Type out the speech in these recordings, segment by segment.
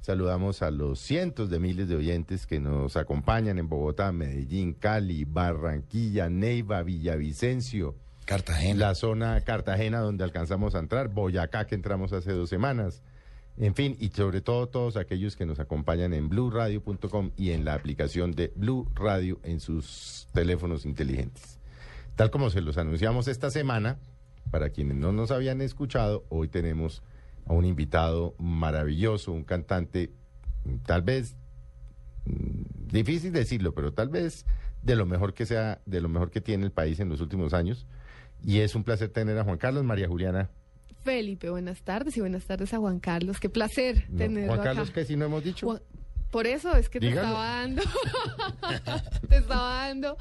Saludamos a los cientos de miles de oyentes que nos acompañan en Bogotá, Medellín, Cali, Barranquilla, Neiva, Villavicencio, Cartagena. la zona Cartagena donde alcanzamos a entrar, Boyacá que entramos hace dos semanas. En fin, y sobre todo todos aquellos que nos acompañan en bluradio.com y en la aplicación de Blue Radio en sus teléfonos inteligentes. Tal como se los anunciamos esta semana, para quienes no nos habían escuchado, hoy tenemos a un invitado maravilloso, un cantante, tal vez, mm, difícil decirlo, pero tal vez de lo mejor que sea, de lo mejor que tiene el país en los últimos años. Y es un placer tener a Juan Carlos María Juliana. Felipe, buenas tardes y buenas tardes a Juan Carlos. Qué placer No, tenerlo Juan Carlos, que si no hemos dicho. Juan- Por eso es que te estaba dando, te estaba dando,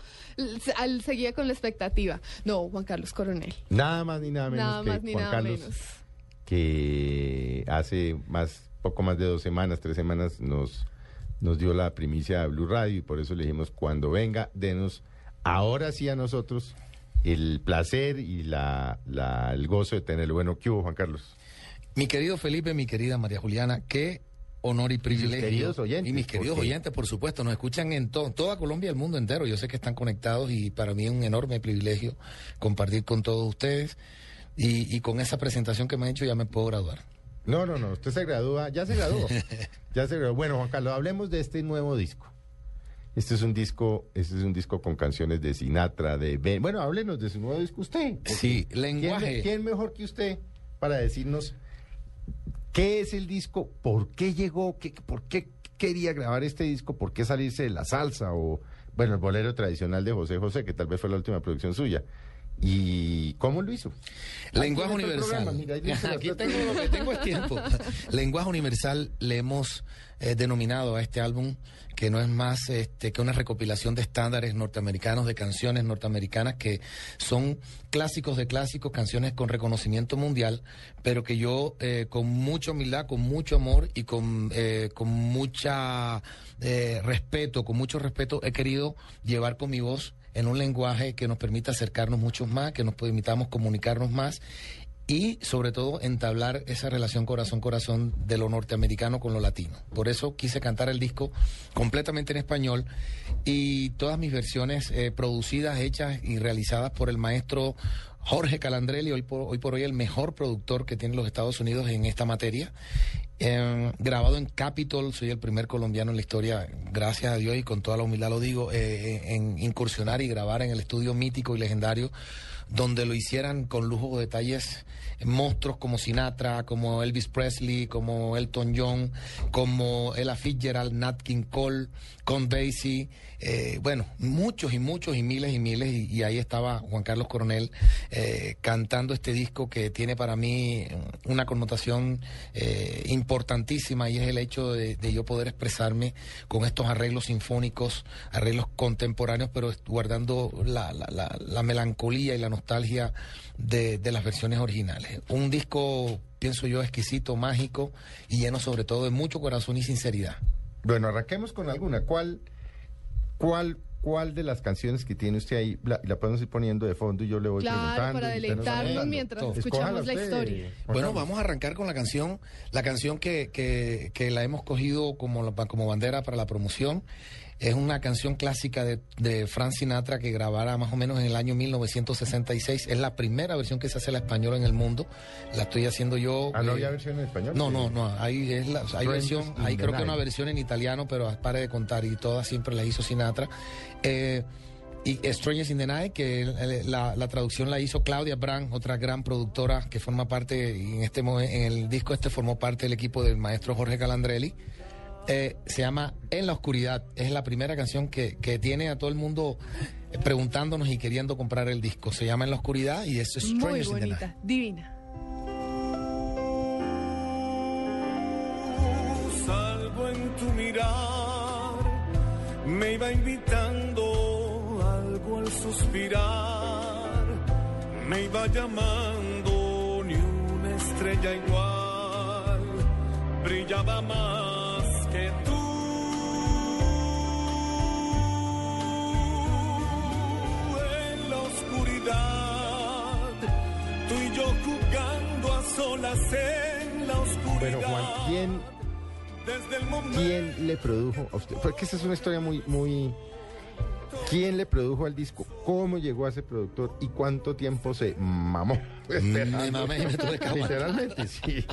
al, seguía con la expectativa. No, Juan Carlos Coronel. Nada más ni nada menos Nada que más ni Juan nada Carlos, menos. Que hace más, poco más de dos semanas, tres semanas, nos, nos dio la primicia de Blue Radio y por eso le dijimos, cuando venga, denos ahora sí a nosotros el placer y la, la- el gozo de tenerlo. Bueno, ¿qué hubo, Juan Carlos? Mi querido Felipe, mi querida María Juliana, qué honor y privilegio. queridos oyentes, Y mis queridos porque- oyentes, por supuesto, nos escuchan en to- toda Colombia y el mundo entero. Yo sé que están conectados y para mí es un enorme privilegio compartir con todos ustedes. Y, y con esa presentación que me han hecho ya me puedo graduar. No, no, no, usted se gradúa, ya se graduó. ya se graduó. Bueno, Juan Carlos, hablemos de este nuevo disco. Este es un disco, este es un disco con canciones de Sinatra, de Ben. Bueno, háblenos de su nuevo disco usted. Sí, ¿quién, lenguaje. quién mejor que usted para decirnos qué es el disco, por qué llegó, qué, por qué quería grabar este disco, por qué salirse de la salsa o, bueno, el bolero tradicional de José José, que tal vez fue la última producción suya. ¿Y cómo lo hizo? Lenguaje universal. mira, Aquí tengo lo que tengo es tiempo. Lenguaje universal le hemos eh, denominado a este álbum que no es más este, que una recopilación de estándares norteamericanos, de canciones norteamericanas que son clásicos de clásicos, canciones con reconocimiento mundial, pero que yo eh, con mucha humildad, con mucho amor y con, eh, con mucha eh, respeto, con mucho respeto he querido llevar con mi voz en un lenguaje que nos permita acercarnos mucho más, que nos permitamos comunicarnos más y sobre todo entablar esa relación corazón-corazón de lo norteamericano con lo latino. Por eso quise cantar el disco completamente en español y todas mis versiones eh, producidas, hechas y realizadas por el maestro Jorge Calandrelli, hoy por, hoy por hoy el mejor productor que tienen los Estados Unidos en esta materia. Eh, grabado en Capitol, soy el primer colombiano en la historia, gracias a Dios y con toda la humildad lo digo, eh, en incursionar y grabar en el estudio mítico y legendario, donde lo hicieran con lujo de detalles monstruos como Sinatra, como Elvis Presley, como Elton John, como Ella Fitzgerald, Nat King Cole, Con Basie, eh, bueno, muchos y muchos y miles y miles, y, y ahí estaba Juan Carlos Coronel eh, cantando este disco que tiene para mí una connotación eh, importantísima y es el hecho de, de yo poder expresarme con estos arreglos sinfónicos, arreglos contemporáneos, pero guardando la, la- la- la melancolía y la nostalgia de, de las versiones originales. Un disco, pienso yo, exquisito, mágico y lleno sobre todo de mucho corazón y sinceridad. Bueno, arranquemos con alguna. ¿Cuál, cuál, cuál de las canciones que tiene usted ahí la, la podemos ir poniendo de fondo y yo le voy Claro, preguntando? para deleitarnos mientras escuchamos la usted, historia. Bueno, vamos a arrancar con la canción, la canción que, que, que la hemos cogido como, la- como bandera para la promoción. Es una canción clásica de, de Frank Sinatra que grabara más o menos en el año 1966. Es la primera versión que se hace la española en el mundo. La estoy haciendo yo. Ah, ¿no eh, había versión en español? No, no, no. Hay, es la- hay versión, hay creo que una versión en italiano, pero pare de contar y todas siempre las hizo Sinatra. Eh, y Strangers in the Night, que eh, la, la traducción la hizo Claudia Brand, otra gran productora que forma parte, en, este, en el disco este formó parte del equipo del maestro Jorge Calandrelli. Eh, se llama En la Oscuridad. Es la primera canción que, que tiene a todo el mundo eh, preguntándonos y queriendo comprar el disco. Se llama En la Oscuridad y es Muy Strangers Night. bonita, divina. Salgo en tu mirar, me iba invitando algo al suspirar, me iba llamando ni una estrella igual, brillaba más que tú. En la oscuridad, tú y yo jugando a solas en la oscuridad. Pero Juan, ¿quién, Desde el momento quién le produjo a usted? Porque esa es una historia muy, muy... ¿Quién le produjo al disco? ¿Cómo llegó a ese productor? ¿Y cuánto tiempo se mamó? Me mamé y me tuve que. Literalmente, sí.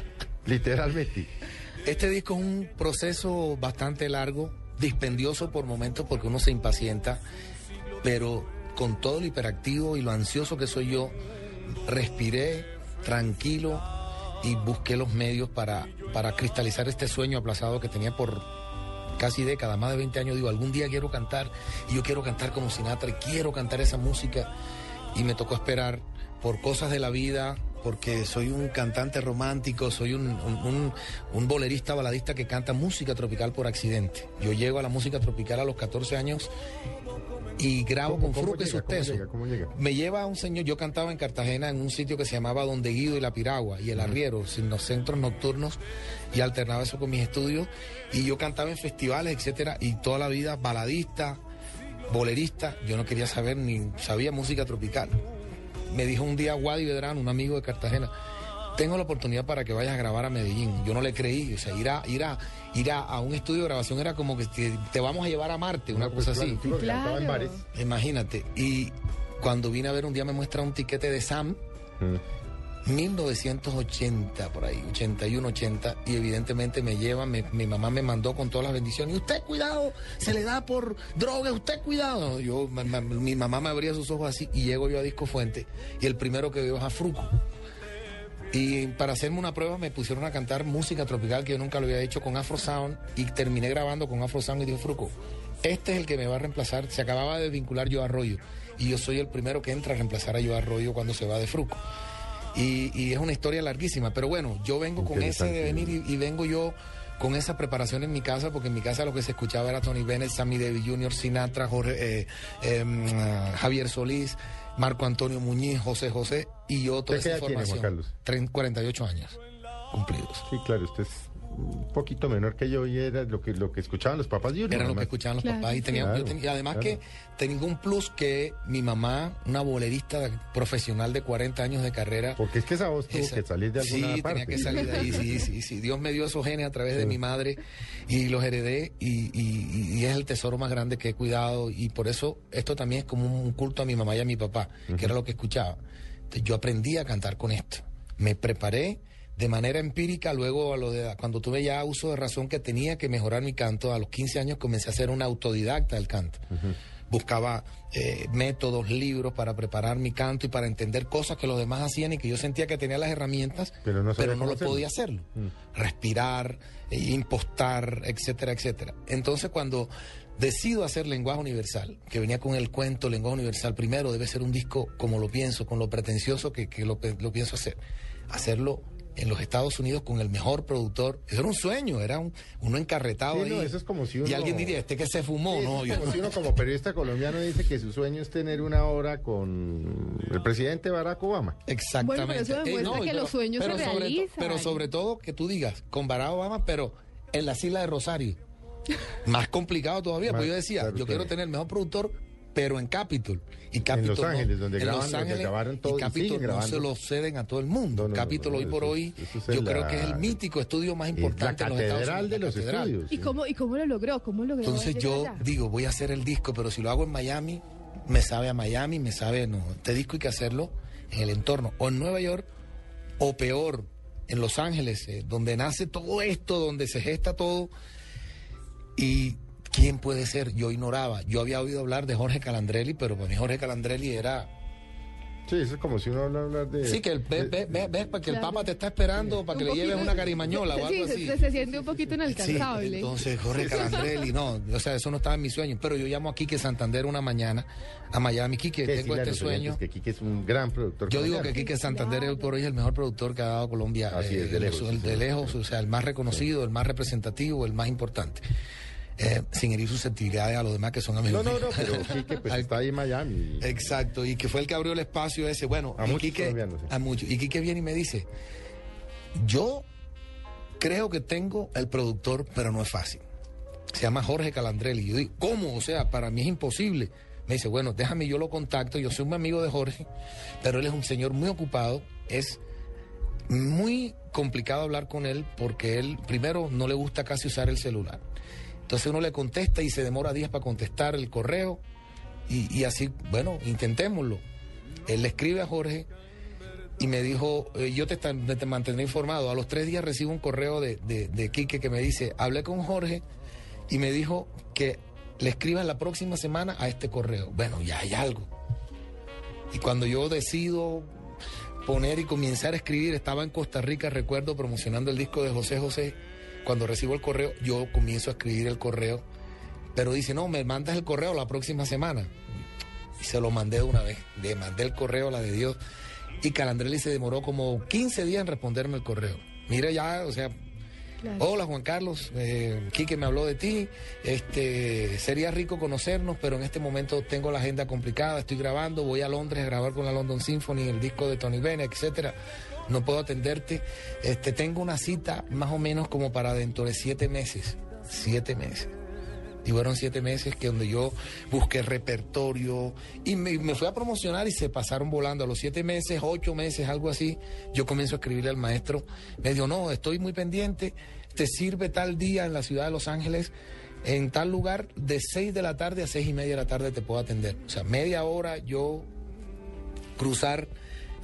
Literalmente. Este disco es un proceso bastante largo, dispendioso por momentos porque uno se impacienta, pero con todo lo hiperactivo y lo ansioso que soy yo, respiré tranquilo y busqué los medios para, para cristalizar este sueño aplazado que tenía por casi décadas, más de 20 años. Digo, algún día quiero cantar y yo quiero cantar como Sinatra y quiero cantar esa música y me tocó esperar por cosas de la vida, porque soy un cantante romántico, soy un, un- un- un bolerista baladista que canta música tropical por accidente. Yo llego a la música tropical a los 14 años y grabo ¿Cómo- con cómo Fruco y llega? sus ¿Cómo tesos. llega? ¿Cómo llega? Me lleva un señor, yo cantaba en Cartagena en un sitio que se llamaba Donde Guido y La Piragua y El Arriero, en los centros nocturnos, y alternaba eso con mis estudios. Y yo cantaba en festivales, etcétera, y toda la vida baladista, bolerista, yo no quería saber ni sabía música tropical. Me dijo un día Wadi Vedrán, un amigo de Cartagena, tengo la oportunidad para que vayas a grabar a Medellín. Yo no le creí, o sea, ir a, ir a, ir a, a un estudio de grabación era como que te, te vamos a llevar a Marte, una No, pues, cosa así. claro, en bares. Imagínate. Y cuando vine a ver un día me muestra un tiquete de Sam, Mm. 1980, por ahí, 81, 80, y evidentemente me lleva, me- mi mamá me mandó con todas las bendiciones. Y usted, cuidado, se le da por droga, usted, cuidado. Yo, mi mamá me abría sus ojos así y llego yo a Disco Fuente y el primero que veo es a Fruco. Y para hacerme una prueba me pusieron a cantar música tropical que yo nunca lo había hecho con Afro Sound y terminé grabando con Afro Sound y dijo Fruco, este es el que me va a reemplazar. Se acababa de vincular yo Arroyo y yo soy el primero que entra a reemplazar a yo Arroyo cuando se va de Fruco. Y, y es una historia larguísima, pero bueno, yo vengo con ese devenir y, y vengo yo con esa preparación en mi casa, porque en mi casa lo que se escuchaba era Tony Bennett, Sammy Davis Jr., Sinatra, Jorge, eh, em, ah, Javier Solís, Marco Antonio Muñiz, José José y yo toda ¿Usted esa edad tiene, Juan información. Carlos? Tren- 48 años cumplidos. Sí, claro, usted es un poquito menor que yo y era lo que, lo que escuchaban los papás uno. Era lo que escuchaban los Claro, papás y, tenía, claro, yo tenía- y además claro. que tenía un plus que mi mamá, una bolerista profesional de 40 años de carrera, Porque es que esa voz tuvo Esa- que salir de alguna sí, parte. tenía que salir de ahí, sí, sí, sí. Dios me dio esos genes a través de mi madre y los heredé y, y- y es el tesoro más grande que he cuidado y por eso esto también es como un culto a mi mamá y a mi papá, que era lo que escuchaba. Entonces, yo aprendí a cantar con esto. Me preparé de manera empírica, luego a lo de, cuando tuve ya uso de razón que tenía que mejorar mi canto, a los 15 años comencé a ser un autodidacta del canto. Buscaba eh, métodos, libros para preparar mi canto y para entender cosas que los demás hacían y que yo sentía que tenía las herramientas, Pero no sabía cómo lo hacerlo. podía hacerlo. Respirar, eh, impostar, etcétera, etcétera. Entonces cuando decido hacer lenguaje universal, que venía con el cuento lenguaje universal, primero debe ser un disco como lo pienso, con lo pretencioso que, que lo, lo pienso hacer. Hacerlo en los Estados Unidos con el mejor productor. Eso era un sueño, era un, uno encarretado Sí, no, ahí. eso es como si Y alguien diría, este que se fumó, Sí, ¿no? es Yo- como si uno como periodista colombiano dice que su sueño es tener una hora con el presidente Barack Obama. Exactamente. Bueno, pero eso demuestra que pero- los sueños se pero sobre realizan. pero sobre todo que tú digas, con Barack Obama, pero en la isla de Rosario. Más complicado todavía, porque yo decía, yo quiero tener el mejor productor, pero en Capitol. Y Capitol Los no- Ángeles, donde en graban, Los donde grabaron todo y Capitol no se lo ceden a todo el mundo. No, no, no, Capitol no, hoy por eso- hoy, eso es yo la- creo que es el mítico estudio más Es la importante en los Estados catedral Unidos. de los catedral. estudios. ¿Y cómo, ¿Y cómo lo logró? ¿Cómo logró Entonces yo allá? digo, voy a hacer el disco, pero si lo hago en Miami, me sabe a Miami, me sabe, no, este disco hay que hacerlo en el entorno, o en Nueva York, o peor, en Los Ángeles, eh, donde nace todo esto, donde se gesta todo. Y ¿quién puede ser? Yo ignoraba. Yo había oído hablar de Jorge Calandrelli, pero para mí Jorge Calandrelli era Sí, eso es como si uno habla hablar de... Sí, que el, ve, ve, ve- ves, para que el Papa te está esperando para que Un le lleves una carimañola o Sí, algo se- así. Se, se siente un poquito Sí, inalcanzable. entonces Jorge Calandrelli, no, o sea, eso no estaba en mis sueños, pero yo llamo a Quique Santander una mañana a Miami, Quique, que tengo este sueño. Que Quique es un gran productor. Yo digo que. Quique Santander hoy por hoy es el mejor productor que ha dado Colombia. eh, Así es, de lejos, el- sí, de sí. lejos, o sea, el más reconocido, el más representativo, el más importante. Eh, sin herir susceptibilidades a los demás que son amigos. No, no, no, pero Quique pues está ahí en Miami. Exacto, y que fue el que abrió el espacio ese. Bueno, A y muchos Quique- sí. A muchos. Y Quique viene y me dice, yo creo que tengo el productor, pero no es fácil. Se llama Jorge Calandrelli. Yo digo, ¿cómo? O sea, para mí es imposible. Me dice, bueno, déjame, yo lo contacto. Yo soy un amigo de Jorge, pero él es un señor muy ocupado. Es muy complicado hablar con él porque él, primero, no le gusta casi usar el celular. Entonces uno le contesta y se demora días para contestar el correo. Y, así, bueno, intentémoslo. Él le escribe a Jorge y me dijo, eh, yo te, te mantendré informado. A los tres días recibo un correo de, de, de Quique que me dice, hablé con Jorge y me dijo que le escriba la próxima semana a este correo. Bueno, ya hay algo. Y cuando yo decido poner y comenzar a escribir, estaba en Costa Rica, recuerdo, promocionando el disco de José José. Cuando recibo el correo, yo comienzo a escribir el correo. Pero dice, no, me mandas el correo la próxima semana. Y se lo mandé de una vez. Le mandé el correo, la de Dios. Y Calandrelli se demoró como 15 días en responderme el correo. Mira ya, o sea, Claro. hola Juan Carlos, eh, Quique me habló de ti, este, sería rico conocernos, pero en este momento tengo la agenda complicada, estoy grabando, voy a Londres a grabar con la London Symphony, el disco de Tony Bennett, etcétera. No puedo atenderte. Este, tengo una cita más o menos como para dentro de siete meses. Siete meses. Y fueron siete meses que donde yo busqué repertorio y me, me fui a promocionar y se pasaron volando. A los siete meses, ocho meses, algo así, yo comienzo a escribirle al maestro. Me dijo, no, estoy muy pendiente, te sirve tal día en la ciudad de Los Ángeles, en tal lugar, de seis de la tarde a seis y media de la tarde te puedo atender. O sea, media hora yo cruzar,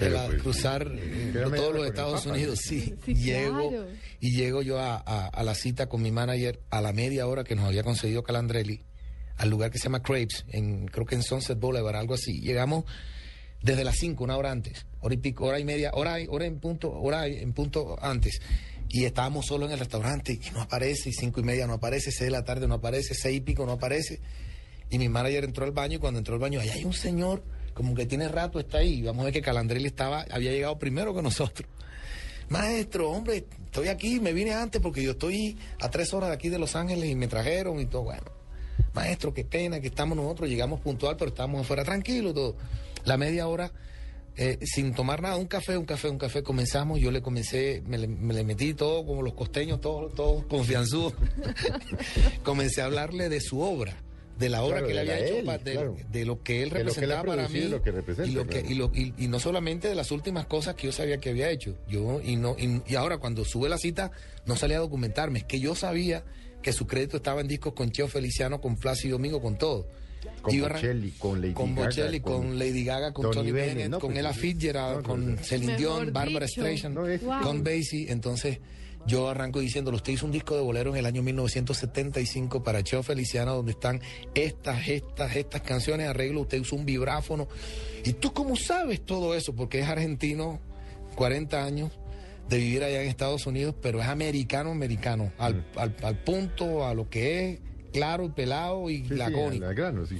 Eh, pues, cruzar sí, eh, media todos los con Estados Papa. Unidos. Sí, Sí, llego claro. y llego yo a, a- a la cita con mi manager a la media hora que nos había conseguido Calandrelli, al lugar que se llama Crepes, en, creo que en Sunset Boulevard, algo así. Llegamos desde las 5, una hora antes, hora y pico, hora y media, hora, y- hora en punto, hora en punto antes. Y estábamos solo en el restaurante y no aparece, y cinco y media no aparece, seis de la tarde no aparece, seis y pico no aparece. Y mi manager entró al baño y cuando entró al baño, ahí hay un señor, como que tiene rato, está ahí. Vamos a ver que Calandrelli estaba, había llegado primero que nosotros. Maestro, hombre, estoy aquí, me vine antes porque yo estoy a tres horas de aquí de Los Ángeles y me trajeron y todo. Bueno, maestro, qué pena que estamos nosotros, llegamos puntual, pero estamos afuera tranquilos, todo. La media hora, eh, sin tomar nada, un café, un café, un café, comenzamos, yo le comencé, me le, me le metí todo, como los costeños, todos todo confianzudos. comencé a hablarle de su obra. De la obra Claro, que él había hecho, él, pa- de, claro. de lo que él que representaba para mí y lo que representa, y lo que- claro. y lo- y- y no solamente de las últimas cosas que yo sabía que había hecho. Yo y no y, y ahora cuando sube la cita no salía a documentarme, es que yo sabía que su crédito estaba en discos con Cheo Feliciano, con Plácido Domingo, con todo. Con Bocelli, con Lady con Gaga, Bocelli, con, con Lady Gaga, con Tony Bennett, Bennett, no, con pues, Ella. Fitzgerald, No, no, con. Celine Dion, Barbara. Streisand, No, es- Wow. con Basie. Entonces yo arranco diciéndolo, usted hizo un disco de bolero en el año 1975 para Cheo Feliciano, donde están estas, estas, estas canciones, arreglo, usted usó un vibráfono. ¿Y tú cómo sabes todo eso? Porque es argentino, 40 años de vivir allá en Estados Unidos, pero es americano, americano, al, Mm. al- al punto, a lo que es, claro y pelado y Sí, sí, lacónico. grano, sí.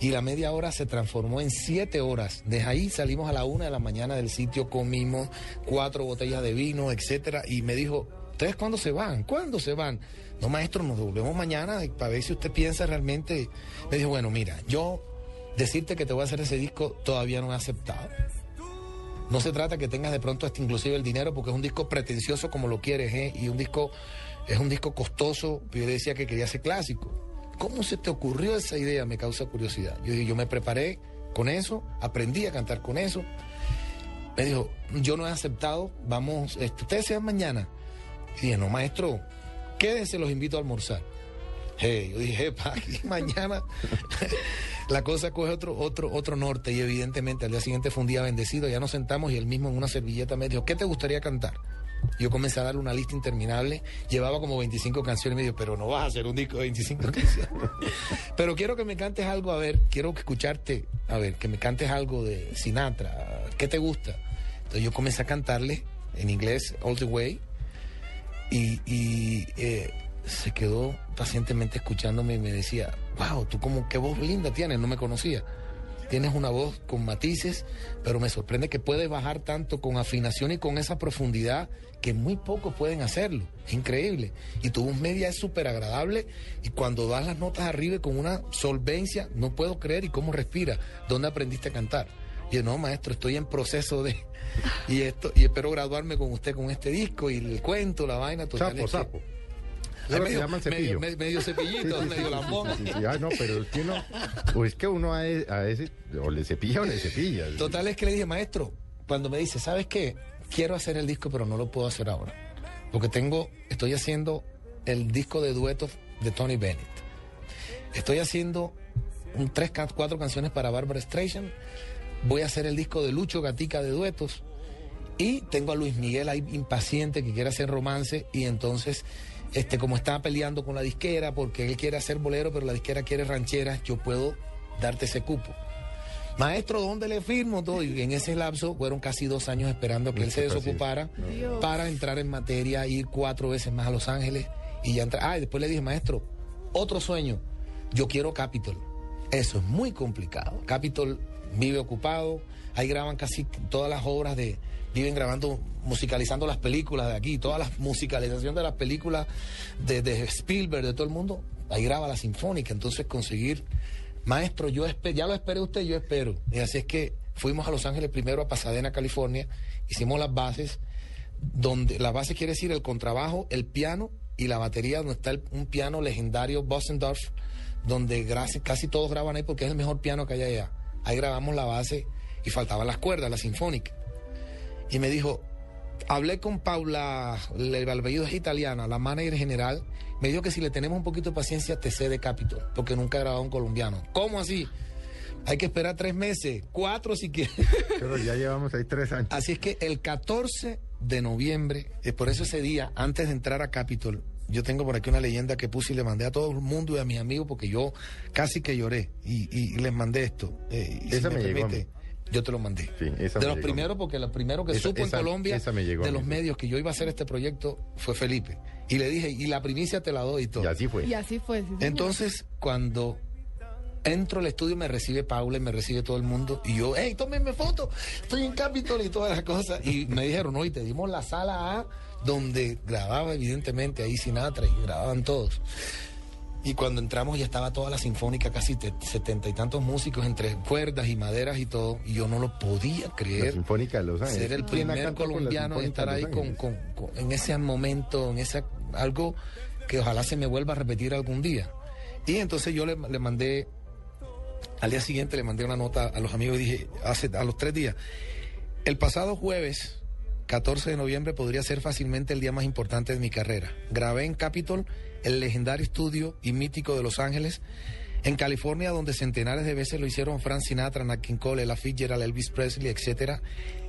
Y la media hora se transformó en siete horas. Desde ahí salimos a la una de la mañana del sitio, comimos cuatro botellas de vino, etcétera. Y me dijo, ¿ustedes cuándo se van? ¿Cuándo se van? No, maestro, nos devolvemos mañana para ver si usted piensa realmente. Me dijo, bueno, mira, yo decirte que te voy a hacer ese disco todavía no he aceptado. No se trata que tengas de pronto hasta inclusive el dinero, porque es un disco pretencioso como lo quieres, ¿eh? Y un disco, es un disco costoso. Yo decía que quería ser clásico. ¿Cómo se te ocurrió esa idea? Me causa curiosidad. Yo, yo me preparé con eso, aprendí a cantar con eso. Me dijo, yo no he aceptado, vamos, este, ustedes se van mañana. Y dije, no, maestro, quédense, los invito a almorzar. Hey, yo dije, pa, mañana la cosa coge otro, otro, otro norte y evidentemente al día siguiente fue un día bendecido, ya nos sentamos y él mismo en una servilleta me dijo, ¿qué te gustaría cantar? Yo comencé a darle una lista interminable. Llevaba como 25 canciones y me dijo, pero no vas a hacer un disco de 25 canciones. pero quiero que me cantes algo, a ver, quiero escucharte, a ver, que me cantes algo de Sinatra. ¿Qué te gusta? Entonces yo comencé a cantarle en inglés All the Way y, y, eh, se quedó pacientemente escuchándome y me decía, wow, tú como qué voz linda tienes, no me conocía. Tienes una voz con matices, pero me sorprende que puedes bajar tanto con afinación y con esa profundidad que muy pocos pueden hacerlo. Es increíble. Y tu voz media es súper agradable y cuando das las notas arriba con una solvencia, no puedo creer y cómo respira. ¿Dónde aprendiste a cantar? Y no, maestro, estoy en proceso de... Y esto y espero graduarme con usted con este disco y el cuento, la vaina. Total, Sapo, es que- sapo. Ay, medio, llama el cepillo. medio- medio cepillito, Sí, sí, medio sí, lambón. Ah, no, pero es que uno, o es que uno a, e- a ese, o le cepilla o le cepilla. Total es que le dije, maestro, cuando me dice, ¿sabes qué? Quiero hacer el disco, pero no lo puedo hacer ahora. Porque tengo, estoy haciendo el disco de duetos de Tony Bennett. Estoy haciendo un tres, cuatro canciones para Barbara Streisand. Voy a hacer el disco de Lucho Gatica de duetos. Y tengo a Luis Miguel ahí impaciente que quiere hacer romance y entonces, este, como está peleando con la disquera porque él quiere hacer bolero, pero la disquera quiere rancheras, yo puedo darte ese cupo. Maestro, ¿dónde le firmo todo? Y en ese lapso fueron casi dos años esperando que él se desocupara para entrar en materia, ir cuatro veces más a Los Ángeles y ya entrar. Ah, y después le dije, maestro, otro sueño, yo quiero Capitol. Eso es muy complicado. Capitol vive ocupado, ahí graban casi todas las obras de, viven grabando, musicalizando las películas de aquí, todas las musicalizaciones de las películas de, de Spielberg, de todo el mundo, ahí graba la sinfónica, entonces conseguir, maestro, yo ya lo esperé usted, yo espero. Y así es que fuimos a Los Ángeles primero, a Pasadena, California, hicimos las bases, donde la base quiere decir el contrabajo, el piano y la batería, donde está el- un piano legendario, Bossendorf, donde casi todos graban ahí porque es el mejor piano que hay allá. Ahí grabamos la base y faltaban las cuerdas, la sinfónica. Y me dijo, hablé con Paula, el el apellido es italiana, la manager general, me dijo que si le tenemos un poquito de paciencia te cede Capitol, porque nunca he grabado un colombiano. ¿Cómo así? Hay que esperar tres meses, cuatro si quieres. Pero ya llevamos ahí tres años. Así es que el 14 de noviembre, es por eso ese día, antes de entrar a Capitol, yo tengo por aquí una leyenda que puse y le mandé a todo el mundo y a mis amigos porque yo casi que lloré y, y les mandé esto. eh, y si Esa me llegó a permite, yo te lo mandé. Sí, esa de me los primeros, porque lo primero que Esa- supo esa- en Colombia esa me llegó a de los medios que yo iba a hacer este proyecto fue Felipe. Y le dije, y la primicia te la doy y todo. Y así fue. Y así fue. sí. Entonces, cuando entro al estudio, me recibe Paula y me recibe todo el mundo. Y yo, hey, tómenme foto, estoy en Capitol y todas las cosas. Y me dijeron, no, y te dimos la sala A, donde grababa evidentemente ahí Sinatra y grababan todos. Y cuando entramos ya estaba toda la sinfónica, casi te- setenta y tantos músicos entre cuerdas y maderas y todo. Y yo no lo podía La creer Sinfónica de Los Ángeles. ser el ¿Quién ha primer la colombiano en Sinfónica estar ahí con- con- en ese momento, en ese algo que ojalá se me vuelva a repetir algún día. Y entonces yo le, le mandé, al día siguiente le mandé una nota a los amigos y dije, hace, a los tres días, el pasado jueves, 14 de noviembre, podría ser fácilmente el día más importante de mi carrera. Grabé en Capitol, el legendario estudio y mítico de Los Ángeles, en California, donde centenares de veces lo hicieron Frank Sinatra, Nat King Cole, Ella Fitzgerald, Elvis Presley, etcétera.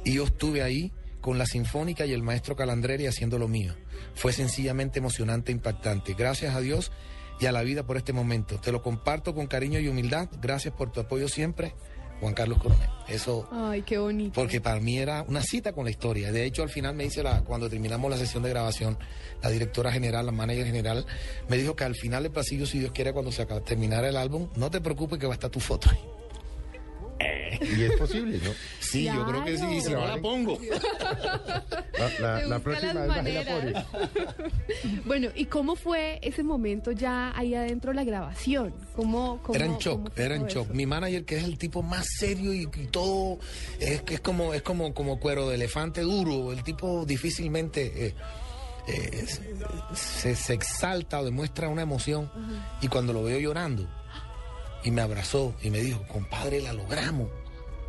Y yo estuve ahí con la Sinfónica y el maestro Calandreri haciendo lo mío. Fue sencillamente emocionante e impactante. Gracias a Dios y a la vida por este momento. Te lo comparto con cariño y humildad. Gracias por tu apoyo siempre, Juan Carlos Coronel. Eso Ay, qué bonito. porque para mí era una cita con la historia. De hecho, al final me dice, la, cuando terminamos la sesión de grabación, la directora general, la manager general, me dijo que al final del pasillo, si Dios quiere, cuando se acaba- terminara el álbum, no te preocupes que va a estar tu foto ahí. Y es posible, ¿no? Sí, yo creo que sí, y si no la pongo. La, la- próxima. Pori. Bueno, ¿y cómo fue ese momento ya ahí adentro de la grabación? ¿Cómo, cómo, Era en shock, era en shock. eso? Mi manager, que es el tipo más serio y, y todo, es que es como, es como, como cuero de elefante duro, el tipo difícilmente eh, eh, se, se exalta o demuestra una emoción. Y cuando lo veo llorando, y me abrazó y me dijo, compadre, la logramos.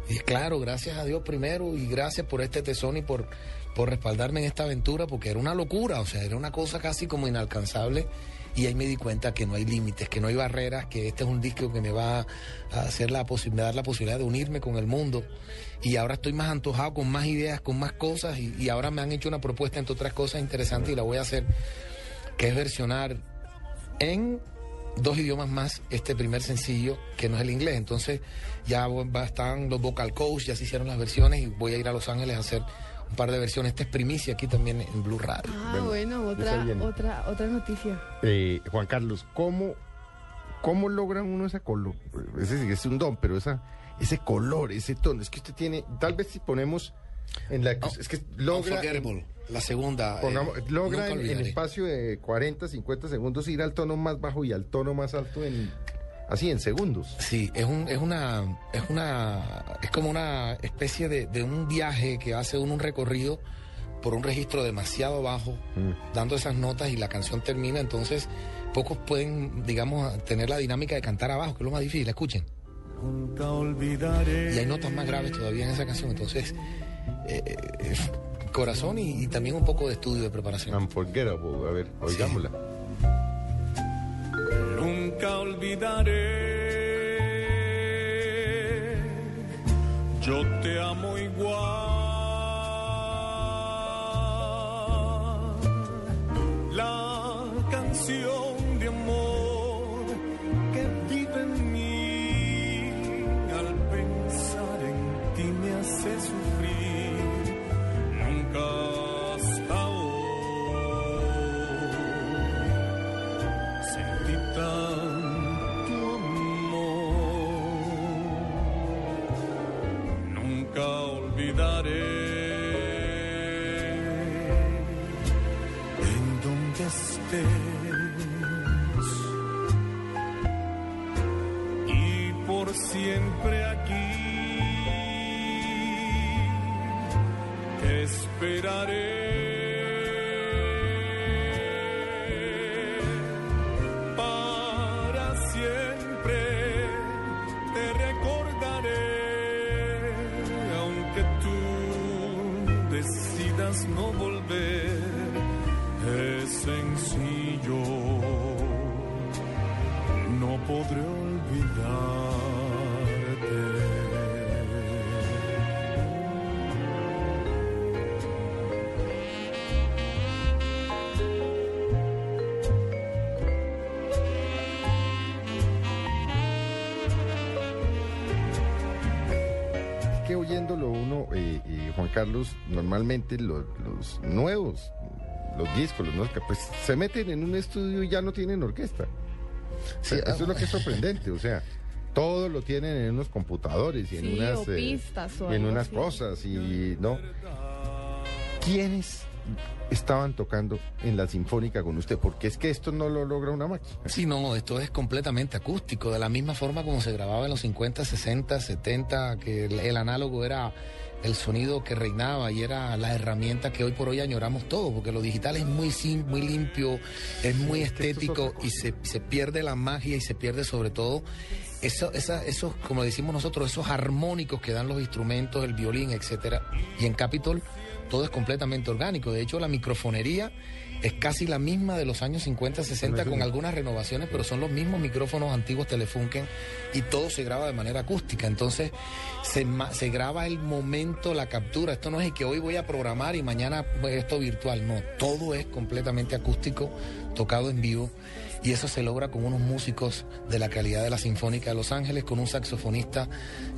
Y claro, gracias a Dios primero y gracias por este tesón y por, por respaldarme en esta aventura, porque era una locura, o sea, era una cosa casi como inalcanzable. y ahí me di cuenta que no hay límites, que no hay barreras, que este es un disco que me va a hacer la me dar la posibilidad de unirme con el mundo y ahora estoy más antojado con más ideas, con más cosas y, y ahora me han hecho una propuesta entre otras cosas interesantes y la voy a hacer, que es versionar en dos idiomas más este primer sencillo que no es el inglés. Entonces ya va- están los vocal coach, ya se hicieron las versiones y voy a ir a Los Ángeles a hacer un par de versiones. Esta es primicia aquí también en Blue Radio. Ah, Bueno, otra, otra, otra noticia. Eh, Juan Carlos, ¿cómo, ¿cómo logra uno ese color? Ese sí que es un don, pero esa, ese color, ese tono, es que usted tiene, tal vez si ponemos en la... Oh, es que logra... Unforgettable, la segunda. eh, pongamos- logra en, espacio de 40, 50 segundos ir al tono más bajo y al tono más alto en así en segundos. Sí, es un, es una, es una, es como una especie de, de un viaje que hace uno un recorrido por un registro demasiado bajo, Mm. dando esas notas y la canción termina, entonces pocos pueden, digamos, tener la dinámica de cantar abajo, que es lo más difícil, escuchen. Nunca olvidaré. Y hay notas más graves todavía en esa canción, entonces, eh, eh, corazón y, y también un poco de estudio de preparación. Unforgettable, a ver, oigámosla. Nunca olvidaré. Yo te amo igual. La canción oyéndolo uno, eh, eh, Juan Carlos, normalmente los, los nuevos, los discos, los nuevos, que, pues se meten en un estudio y ya no tienen orquesta. Sí, Eso es lo ah, que es sorprendente, o sea, todo lo tienen en unos computadores y en Sí, unas, o eh, pistas o y en unas así. cosas y no. ¿Quiénes estaban tocando en la sinfónica con usted? Porque es que esto no lo logra una máquina. Sí, no, esto es completamente acústico, de la misma forma como se grababa en los 50, 60, 70, que el, el análogo era el sonido que reinaba y era la herramienta que hoy por hoy añoramos todos, porque lo digital es muy sim- muy limpio, es muy estético y se, se pierde la magia y se pierde sobre todo eso, esa- esos, como decimos nosotros, esos armónicos que dan los instrumentos, el violín, etcétera. Y en Capitol todo es completamente orgánico. De hecho, la microfonería es casi la misma de los años 50, 60 con algunas renovaciones, pero son los mismos micrófonos antiguos Telefunken y todo se graba de manera acústica. Entonces, se, graba el momento, la captura. Esto no es el que hoy voy a programar y mañana pues, esto virtual. No, todo es completamente acústico, tocado en vivo. Y eso se logra con unos músicos de la calidad de la Sinfónica de Los Ángeles, con un saxofonista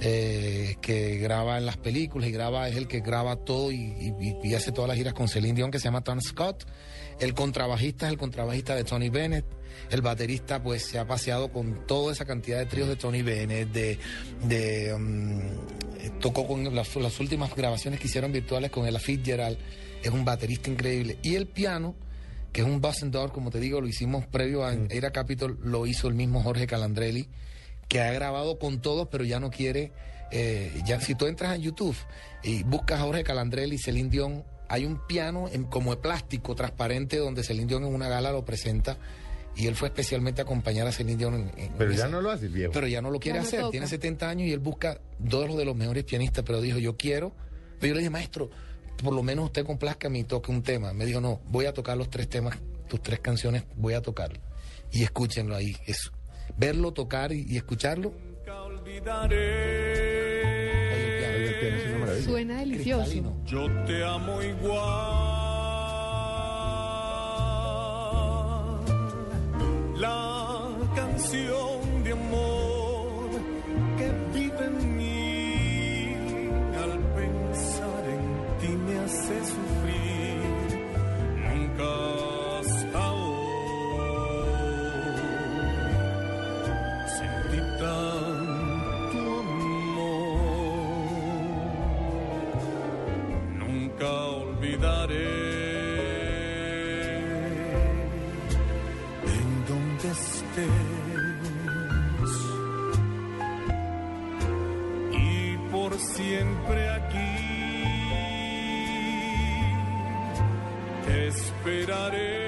eh, que graba en las películas y graba, es el que graba todo y, hace todas las giras con Celine Dion, que se llama Tom Scott. El contrabajista es el contrabajista de Tony Bennett. El baterista, pues, se ha paseado con toda esa cantidad de tríos de Tony Bennett, de. de um, tocó con las, últimas grabaciones que hicieron virtuales con Ella Fitzgerald. Es un baterista increíble. Y el piano, que es un Bassendorf, como te digo, lo hicimos previo a Era Capitol, lo hizo el mismo Jorge Calandrelli, que ha grabado con todos, pero ya no quiere. eh, ya Si tú entras en YouTube y buscas a Jorge Calandrelli y Celine Dion, hay un piano en- como de plástico transparente donde Celine Dion en una gala lo presenta y él fue especialmente a acompañar a Celine Dion en, en Pero ya no lo hace viejo. pero ya no lo quiere no hacer, toca. tiene 70 años y él busca dos de los mejores pianistas, pero dijo, yo quiero, pero yo le dije, maestro, por lo menos usted complazca y toque un tema. Me dijo, no, voy a tocar los tres temas, tus tres canciones, voy a tocar. y escúchenlo ahí. Es verlo, tocar y, y escucharlo. Nunca olvidaré. Oye. Suena delicioso. Cristalino. Yo te amo igual. La canción de amor que vive en hace sufrir. Nunca hasta hoy sentí tanto amor. Nunca olvidaré en donde estés esperaré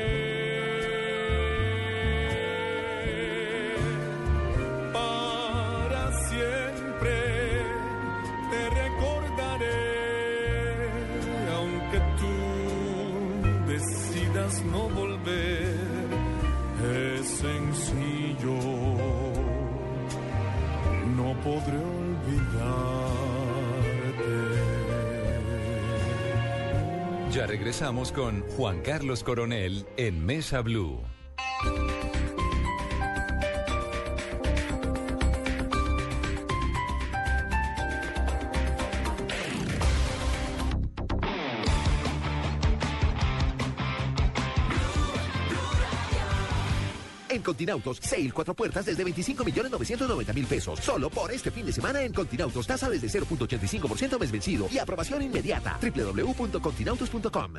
Regresamos con Juan Carlos Coronel en Mesa Blue. Continautos, sale cuatro puertas desde 25 millones 990 mil pesos. Solo por este fin de semana en Continautos, tasa desde 0.85% mes vencido y aprobación inmediata. www.continautos.com.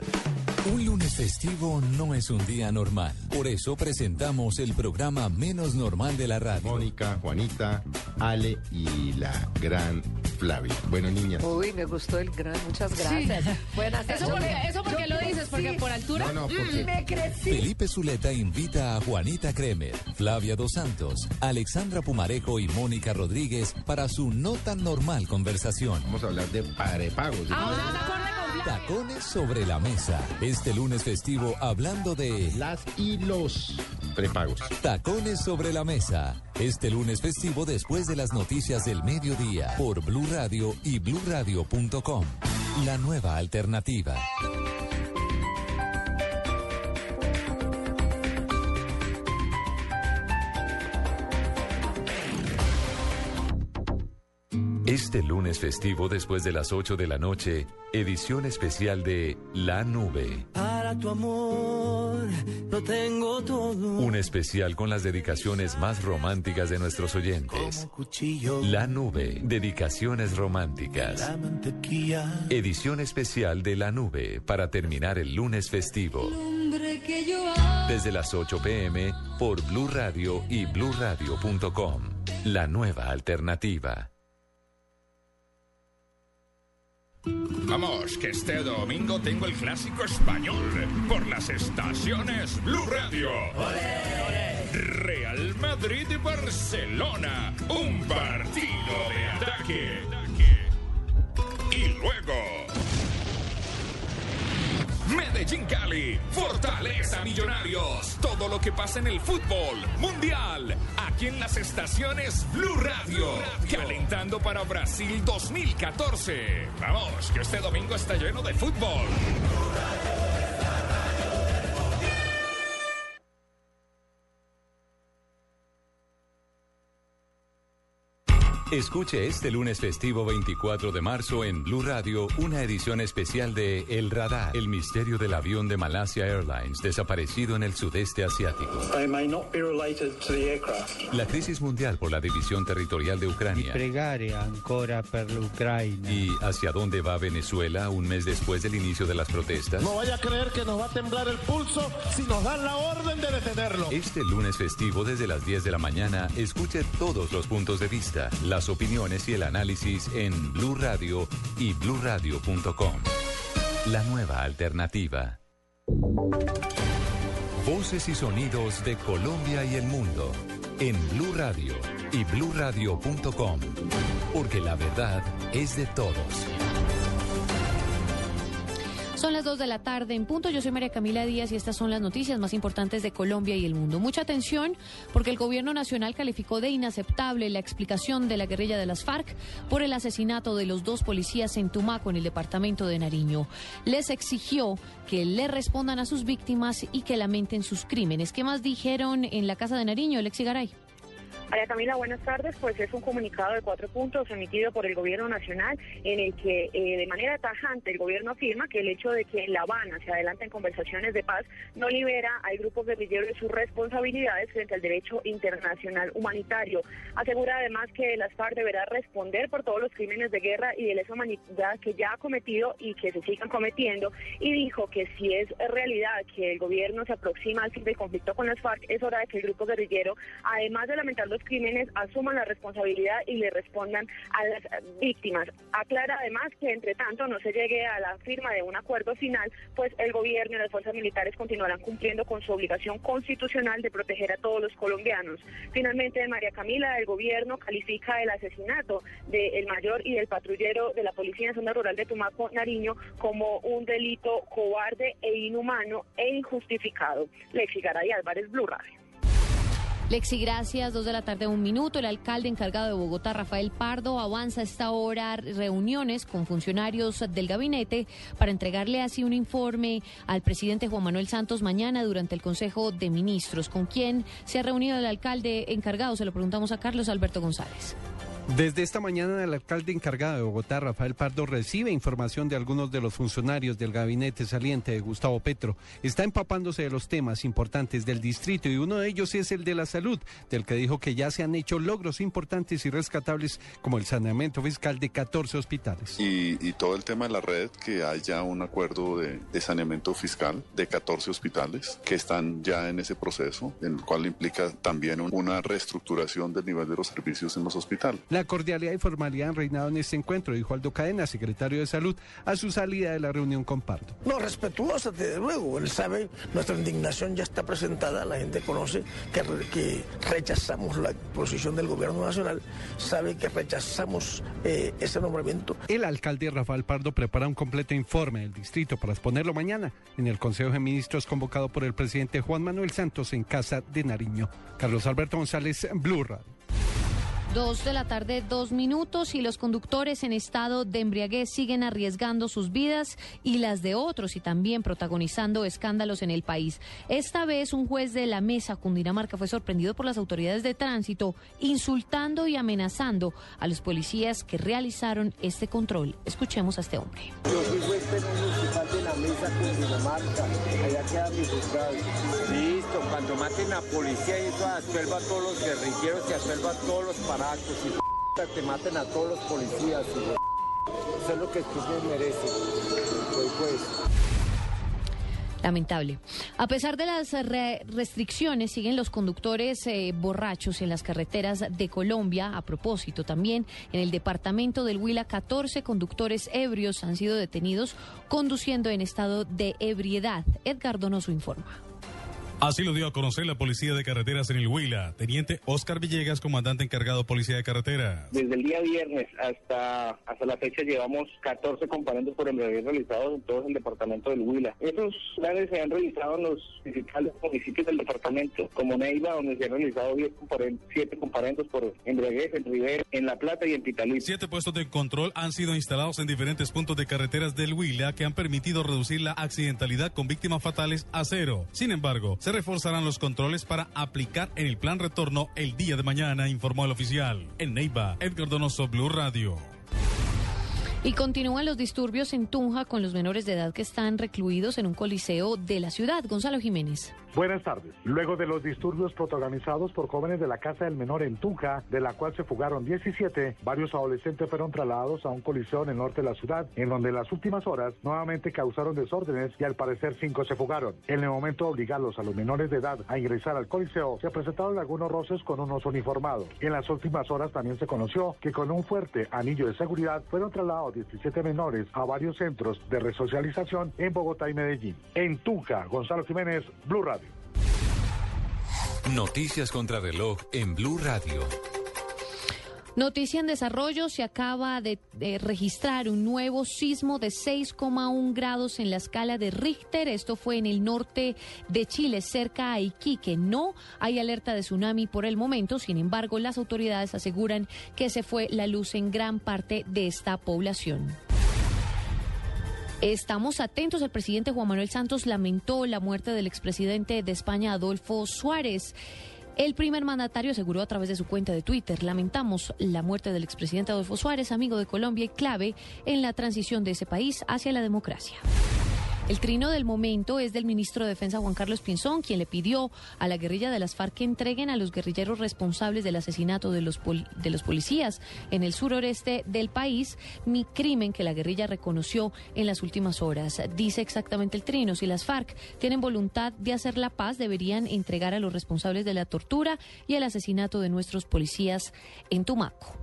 Un lunes festivo no es un día normal. Por eso presentamos el programa menos normal de la radio. Mónica, Juanita, Ale y la gran Flavia. Bueno, niñas. Uy, me gustó el gran. Muchas gracias. Buenas ¿Eso por qué, eso por qué Yo lo dices? ¿Porque por altura? No, no, porque Me crecí. Felipe Zuleta invita a Juanita Kremer, Flavia Dos Santos, Alexandra Pumarejo y Mónica Rodríguez para su no tan normal conversación. vamos a hablar de prepagos. Ah, Tacones sobre la mesa. Este lunes festivo hablando de Las y los prepagos. Tacones sobre la mesa. Este lunes festivo después de las noticias del mediodía por Blue Radio y bluradio.com. La nueva alternativa. Este lunes festivo después de las 8 de la noche, edición especial de La Nube. Para tu amor, lo tengo todo. Un especial con las dedicaciones más románticas de nuestros oyentes. La Nube, dedicaciones románticas. Edición especial de La Nube para terminar el lunes festivo. Desde las 8 pm por Blue Radio y bluradio.com. La nueva alternativa. Vamos, que este domingo tengo el clásico español por las estaciones Blue Radio. Real Madrid y Barcelona, un partido de ataque. Y luego Medellín Cali, Fortaleza Millonarios, todo lo que pasa en el fútbol mundial, aquí en las estaciones Blue Radio, calentando para Brasil 2014. Vamos, que este domingo está lleno de fútbol. Escuche este lunes festivo 24 de marzo en Blue Radio una edición especial de El Radar, el misterio del avión de Malasia Airlines desaparecido en el sudeste asiático. They may not be related to the aircraft. La crisis mundial por la división territorial de Ucrania. pregare ancora per l'Ucraina. ¿Y hacia dónde va Venezuela un mes después del inicio de las protestas? No vaya a creer que nos va a temblar el pulso si nos dan la orden de detenerlo. Este lunes festivo desde las 10 de la mañana, escuche todos los puntos de vista, las opiniones y el análisis en Blue Radio y bluradio.com. La nueva alternativa. Voces y sonidos de Colombia y el mundo en Blue Radio y bluradio.com, porque la verdad es de todos. Son las 2 de la tarde en punto. Yo soy María Camila Díaz y estas son las noticias más importantes de Colombia y el mundo. Mucha atención porque el gobierno nacional calificó de inaceptable la explicación de la guerrilla de las FARC por el asesinato de los dos policías en Tumaco, en el departamento de Nariño. Les exigió que le respondan a sus víctimas y que lamenten sus crímenes. ¿Qué más dijeron en la casa de Nariño, Alexi Garay? María Camila, buenas tardes. Pues es un comunicado de cuatro puntos emitido por el Gobierno Nacional en el que eh, de manera tajante el Gobierno afirma que el hecho de que en La Habana se adelanten conversaciones de paz no libera al grupo guerrillero de sus responsabilidades frente al derecho internacional humanitario. Asegura además que las FARC deberá responder por todos los crímenes de guerra y de lesa humanidad que ya ha cometido y que se sigan cometiendo y dijo que si es realidad que el Gobierno se aproxima al fin del conflicto con las FARC, es hora de que el grupo guerrillero, además de lamentar los crímenes asuman la responsabilidad y le respondan a las víctimas. Aclara además que entre tanto no se llegue a la firma de un acuerdo final, pues el gobierno y las fuerzas militares continuarán cumpliendo con su obligación constitucional de proteger a todos los colombianos. Finalmente, María Camila, el gobierno califica el asesinato del mayor y del patrullero de la Policía en Zona Rural de Tumaco, Nariño, como un delito cobarde e inhumano e injustificado. Lexi Garay Álvarez, Blue Radio. Lexi, gracias. Dos de la tarde, un minuto. El alcalde encargado de Bogotá, Rafael Pardo, avanza a esta hora reuniones con funcionarios del gabinete para entregarle así un informe al presidente Juan Manuel Santos mañana durante el Consejo de Ministros. ¿Con quién se ha reunido el alcalde encargado? Se lo preguntamos a Carlos Alberto González. Desde esta mañana el alcalde encargado de Bogotá, Rafael Pardo, recibe información de algunos de los funcionarios del gabinete saliente de Gustavo Petro. Está empapándose de los temas importantes del distrito y uno de ellos es el de la salud, del que dijo que ya se han hecho logros importantes y rescatables como el saneamiento fiscal de 14 hospitales. Y, todo el tema de la red, que hay ya un acuerdo de, de saneamiento fiscal de 14 hospitales que están ya en ese proceso, en el cual implica también una reestructuración del nivel de los servicios en los hospitales. La cordialidad y formalidad han reinado en este encuentro, dijo Aldo Cadena, secretario de Salud, a su salida de la reunión con Pardo. No, respetuosa, desde luego. Él sabe, nuestra indignación ya está presentada, la gente conoce que, que rechazamos la posición del gobierno nacional, sabe que rechazamos eh, ese nombramiento. El alcalde Rafael Pardo prepara un completo informe del distrito para exponerlo mañana en el Consejo de Ministros convocado por el presidente Juan Manuel Santos en Casa de Nariño. Carlos Alberto González, Blue Radio. Dos de la tarde, dos minutos, y los conductores en estado de embriaguez siguen arriesgando sus vidas y las de otros y también protagonizando escándalos en el país. Esta vez un juez de la mesa Cundinamarca fue sorprendido por las autoridades de tránsito insultando y amenazando a los policías que realizaron este control. Escuchemos a este hombre. Yo soy juez municipal de la mesa Cundinamarca, allá queda mi juzgado. Listo, cuando maten a policía y eso asuelva a todos los guerrilleros y asuelva a todos los y te maten a todos los policías. Eso es lo que tú mereces. Pues, pues. Lamentable. A pesar de las restricciones, siguen los conductores eh, borrachos en las carreteras de Colombia. A propósito, también en el departamento del Huila, 14 conductores ebrios han sido detenidos conduciendo en estado de ebriedad. Edgar Donoso informa. Así lo dio a conocer la Policía de Carreteras en el Huila. Teniente Oscar Villegas, comandante encargado Policía de Carreteras. Desde el día viernes hasta, hasta la fecha llevamos 14 comparendos por embriaguez realizados en todo el departamento del Huila. Esos planes se han realizado en los principales municipios del departamento, como Neiva, donde se han realizado 7 comparendos por embriaguez, en Rivera, en La Plata y en Pitalí. Siete puestos de control han sido instalados en diferentes puntos de carreteras del Huila que han permitido reducir la accidentalidad con víctimas fatales a cero. Sin embargo, se reforzarán los controles para aplicar en el plan retorno el día de mañana, informó el oficial. En Neiva, Edgar Donoso, Blue Radio. Y continúan los disturbios en Tunja con los menores de edad que están recluidos en un coliseo de la ciudad. Gonzalo Jiménez. Buenas tardes. Luego de los disturbios protagonizados por jóvenes de la Casa del Menor en Tunja, de la cual se fugaron 17, varios adolescentes fueron trasladados a un coliseo en el norte de la ciudad, en donde en las últimas horas nuevamente causaron desórdenes y al parecer cinco se fugaron. En el momento de obligarlos a los menores de edad a ingresar al coliseo, se presentaron algunos roces con unos uniformados. En las últimas horas también se conoció que con un fuerte anillo de seguridad fueron trasladados 17 menores a varios centros de resocialización en Bogotá y Medellín. En Tunja, Gonzalo Jiménez, Blue Radio. Noticias contra reloj en Blue Radio. Noticia en desarrollo, se acaba de, de registrar un nuevo sismo de 6,1 grados en la escala de Richter. Esto fue en el norte de Chile, cerca a Iquique. No hay alerta de tsunami por el momento, sin embargo, las autoridades aseguran que se fue la luz en gran parte de esta población. Estamos atentos. El presidente Juan Manuel Santos lamentó la muerte del expresidente de España, Adolfo Suárez. El primer mandatario aseguró a través de su cuenta de Twitter, lamentamos la muerte del expresidente Adolfo Suárez, amigo de Colombia y clave en la transición de ese país hacia la democracia. El trino del momento es del ministro de Defensa Juan Carlos Pinzón, quien le pidió a la guerrilla de las FARC que entreguen a los guerrilleros responsables del asesinato de los, de los policías en el suroreste del país, mi crimen que la guerrilla reconoció en las últimas horas. Dice exactamente el trino, si las FARC tienen voluntad de hacer la paz, deberían entregar a los responsables de la tortura y el asesinato de nuestros policías en Tumaco.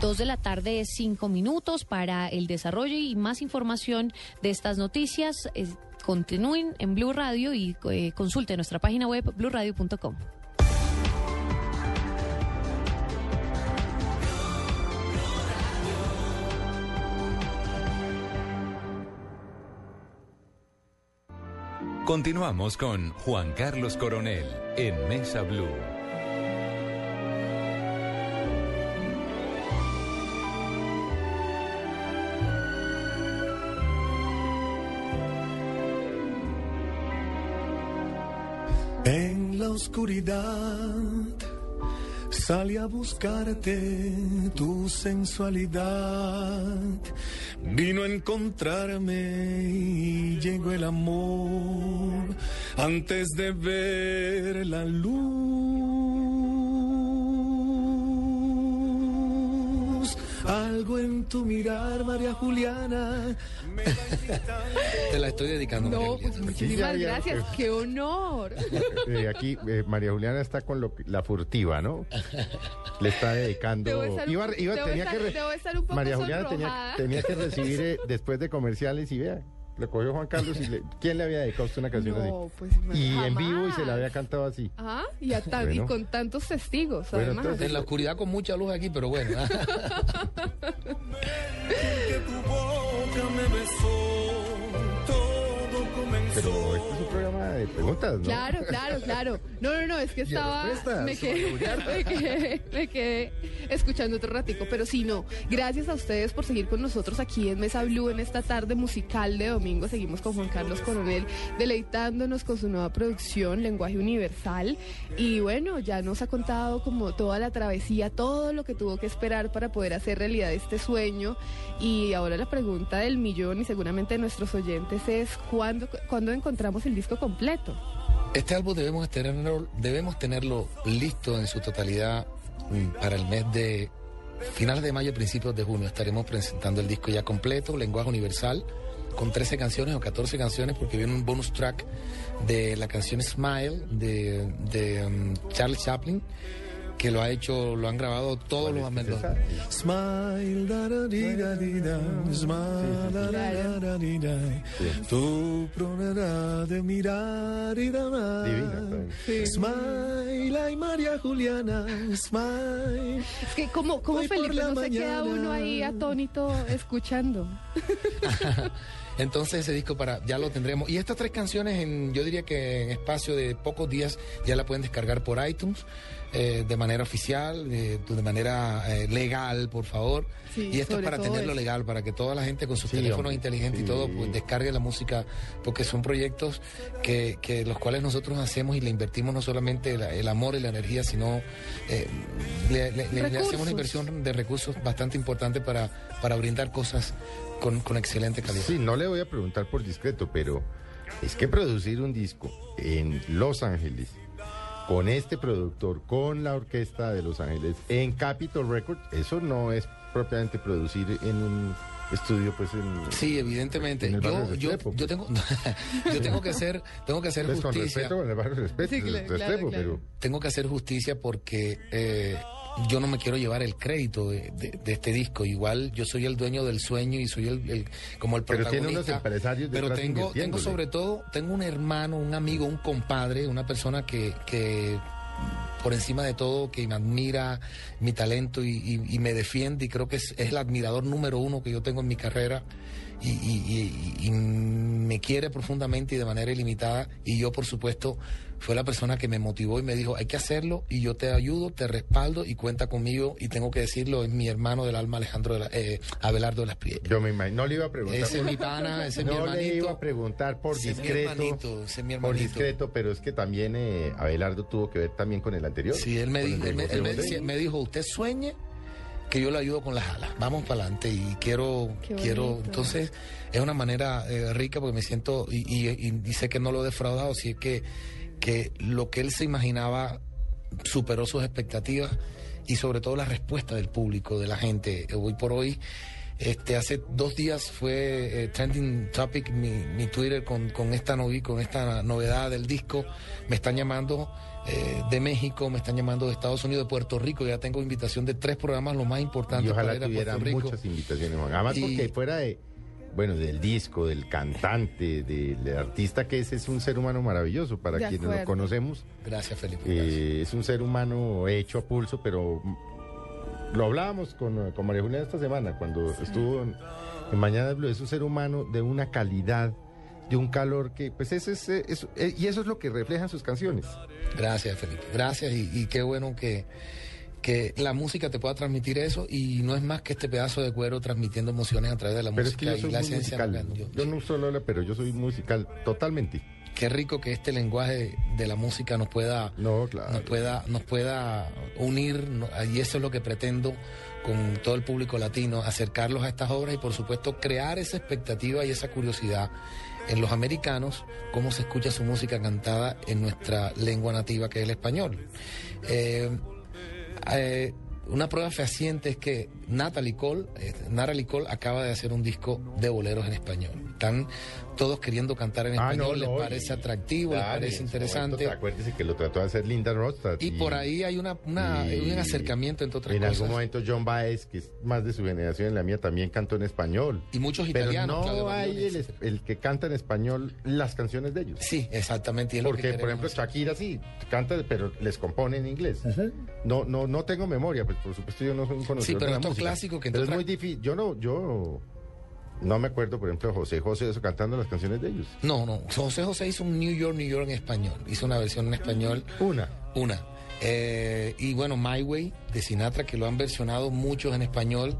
Dos de la tarde, cinco minutos para el desarrollo y más información de estas noticias. continúen en Blue Radio y eh, consulten nuestra página web bluradio.com. Continuamos con Juan Carlos Coronel en Mesa Blue. En la oscuridad salí a buscarte tu sensualidad. Vino a encontrarme y llegó el amor antes de ver la luz. Algo en tu mirar, María Juliana. me va invitando. Te la estoy dedicando. No, María pues Juliana. muchísimas gracias. ¡Qué honor! Eh, aquí eh, María Juliana está con lo que- la furtiva, ¿no? Le está dedicando. Debo estar Iba- iba- debo tenía estar- que re- debo estar un poco María Juliana tenía que recibir eh, después de comerciales y vea. Le cogió Juan Carlos y le, ¿quién le había dedicado a usted una canción No, así? pues, y en vivo y se la había cantado así. Ajá, y, a tan- y con tantos testigos, Bueno, además. entonces- En la oscuridad con mucha luz aquí, pero bueno. que tu boca me besó, todo comenzó. Pero este programa de preguntas, ¿no? Claro, claro, claro. No, no, no, es que estaba. respuestas, Me quedé, me, quedé, me quedé escuchando otro ratico. Pero sí, no. Gracias a ustedes por seguir con nosotros aquí en Mesa Blue en esta tarde musical de domingo. Seguimos con Juan Carlos Coronel deleitándonos con su nueva producción, Lenguaje Universal. Y bueno, ya nos ha contado como toda la travesía, todo lo que tuvo que esperar para poder hacer realidad este sueño. Y ahora la pregunta del millón y seguramente de nuestros oyentes es: ¿cuándo, ¿cuándo encontramos el completo? Este álbum debemos tenerlo, debemos tenerlo listo en su totalidad mm, para el mes de finales de mayo, principios de junio. Estaremos presentando el disco ya completo, lenguaje universal, con 13 canciones o 14 canciones, porque viene un bonus track de la canción Smile de, de mm, Charles Chaplin, que lo ha hecho, lo han grabado todos los amenos. Smile, da da di da di da, smile, da da da da di da. Tu pronera de mirar y. Smile, ay María Juliana, smile. Es que como, como Felipe no se queda uno ahí atónito escuchando. Entonces ese disco para ya lo tendremos. Y estas tres canciones, en, yo diría que en espacio de pocos días ya la pueden descargar por iTunes eh, de manera oficial, de, de manera eh, legal, por favor. Sí, y esto es para tenerlo legal, para que toda la gente con sus Sí, teléfonos hombre, inteligentes y todo, pues descargue la música, porque son proyectos que, que los cuales nosotros hacemos y le invertimos no solamente la- el amor y la energía, sino eh, le, le- hacemos una inversión de recursos bastante importante para, para brindar cosas con, con excelente calidad. Sí, no le voy a preguntar por discreto, pero es que producir un disco en Los Ángeles con este productor, con la orquesta de Los Ángeles, en Capitol Records, eso no es propiamente producir en un estudio, pues en... Sí, evidentemente. En el barrio Yo, yo, yo tengo, yo tengo que hacer, tengo que hacer Pues con justicia. respeto, con el barrio respeto, Sí, claro, claro. pero... Tengo que hacer justicia porque eh, yo no me quiero llevar el crédito de, de- de este disco. Igual yo soy el dueño del sueño y soy el, el- como el Pero protagonista. tiene unos empresarios Pero tengo, tengo sobre todo, tengo un hermano, un amigo, un compadre, una persona que, que por encima de todo, que me admira mi talento y, y- y me defiende y creo que es, es el admirador número uno que yo tengo en mi carrera y, y- y- y me quiere profundamente y de manera ilimitada y yo por supuesto fue la persona que me motivó y me dijo hay que hacerlo y yo te ayudo, te respaldo y cuenta conmigo y tengo que decirlo, es mi hermano del alma Alejandro de la- eh, Abelardo de las Prietas. Yo me imagino, no le iba a preguntar. Ese es mi pana, ese es mi no le hermanito. iba a preguntar por Ese es mi discreto. hermanito, ese es mi por hermanito. discreto, pero es que también eh, Abelardo tuvo que ver también con el anterior. Sí, él me, dijo, él me- de él me dijo, usted sueñe que yo le ayudo con las alas, vamos para adelante y quiero, quiero, entonces es una manera eh, rica porque me siento y, y- y- y sé que no lo he defraudado, sí que, que lo que él se imaginaba superó sus expectativas y sobre todo la respuesta del público, de la gente. Hoy por hoy, este, hace dos días fue eh, trending topic mi, mi Twitter con, con esta novi, con esta novedad del disco. Me están llamando eh, de México, me están llamando de Estados Unidos, de Puerto Rico. Ya tengo invitación de tres programas, lo más Y importante para ojalá ir a Puerto Rico. muchas invitaciones. Además, Y- porque fuera de, bueno, del disco, del cantante, del artista que es, es un ser humano maravilloso para De quienes lo conocemos. Gracias, Felipe. Eh, es un ser humano hecho a pulso, pero mm, lo hablábamos con, con María Juliana esta semana, cuando estuvo en, en Mañana Blue. Es un ser humano de una calidad, de un calor que, pues, ese es, eh, eso- eh, y eso es lo que reflejan sus canciones. Gracias, Felipe. Gracias y, y qué bueno que, que la música te pueda transmitir eso y no es más que este pedazo de cuero transmitiendo emociones a través de la Pero es que música yo soy y la esencia. Yo- Yo no uso Lola, pero yo soy musical totalmente. Qué rico que este lenguaje de la música nos pueda, nos pueda, nos pueda unir y eso es lo que pretendo con todo el público latino, acercarlos a estas obras y por supuesto crear esa expectativa y esa curiosidad en los americanos, cómo se escucha su música cantada en nuestra lengua nativa que es el español. Eh, eh, una prueba fehaciente es que Natalie Cole, eh, Natalie Cole acaba de hacer un disco de boleros en español. Todos queriendo cantar en Ah, español, no, no, les parece y- atractivo, les Claro, parece en interesante. momento, Acuérdese que lo trató de hacer Linda Ronstadt. Y por ahí hay una, una- y- un acercamiento entre otras En cosas. algún momento John Baez, que es más de su generación en la mía, también cantó en español. Y muchos Pero italianos, Claudio no hay el, el que canta en español las canciones de ellos. Sí, exactamente. y es lo que Porque, por ejemplo, Shakira sí canta, pero les compone en inglés. No, no, no tengo memoria, pues por supuesto yo no soy un conocedor Sí, pero de la estos música. clásicos que Pero es muy difícil. Yo no, yo no me acuerdo, por ejemplo, de José José eso cantando las canciones de ellos. No, no. José José hizo un New York, New York en español. Hizo una versión en español. Una. Una. Eh, y bueno, My Way de Sinatra, que lo han versionado muchos en español.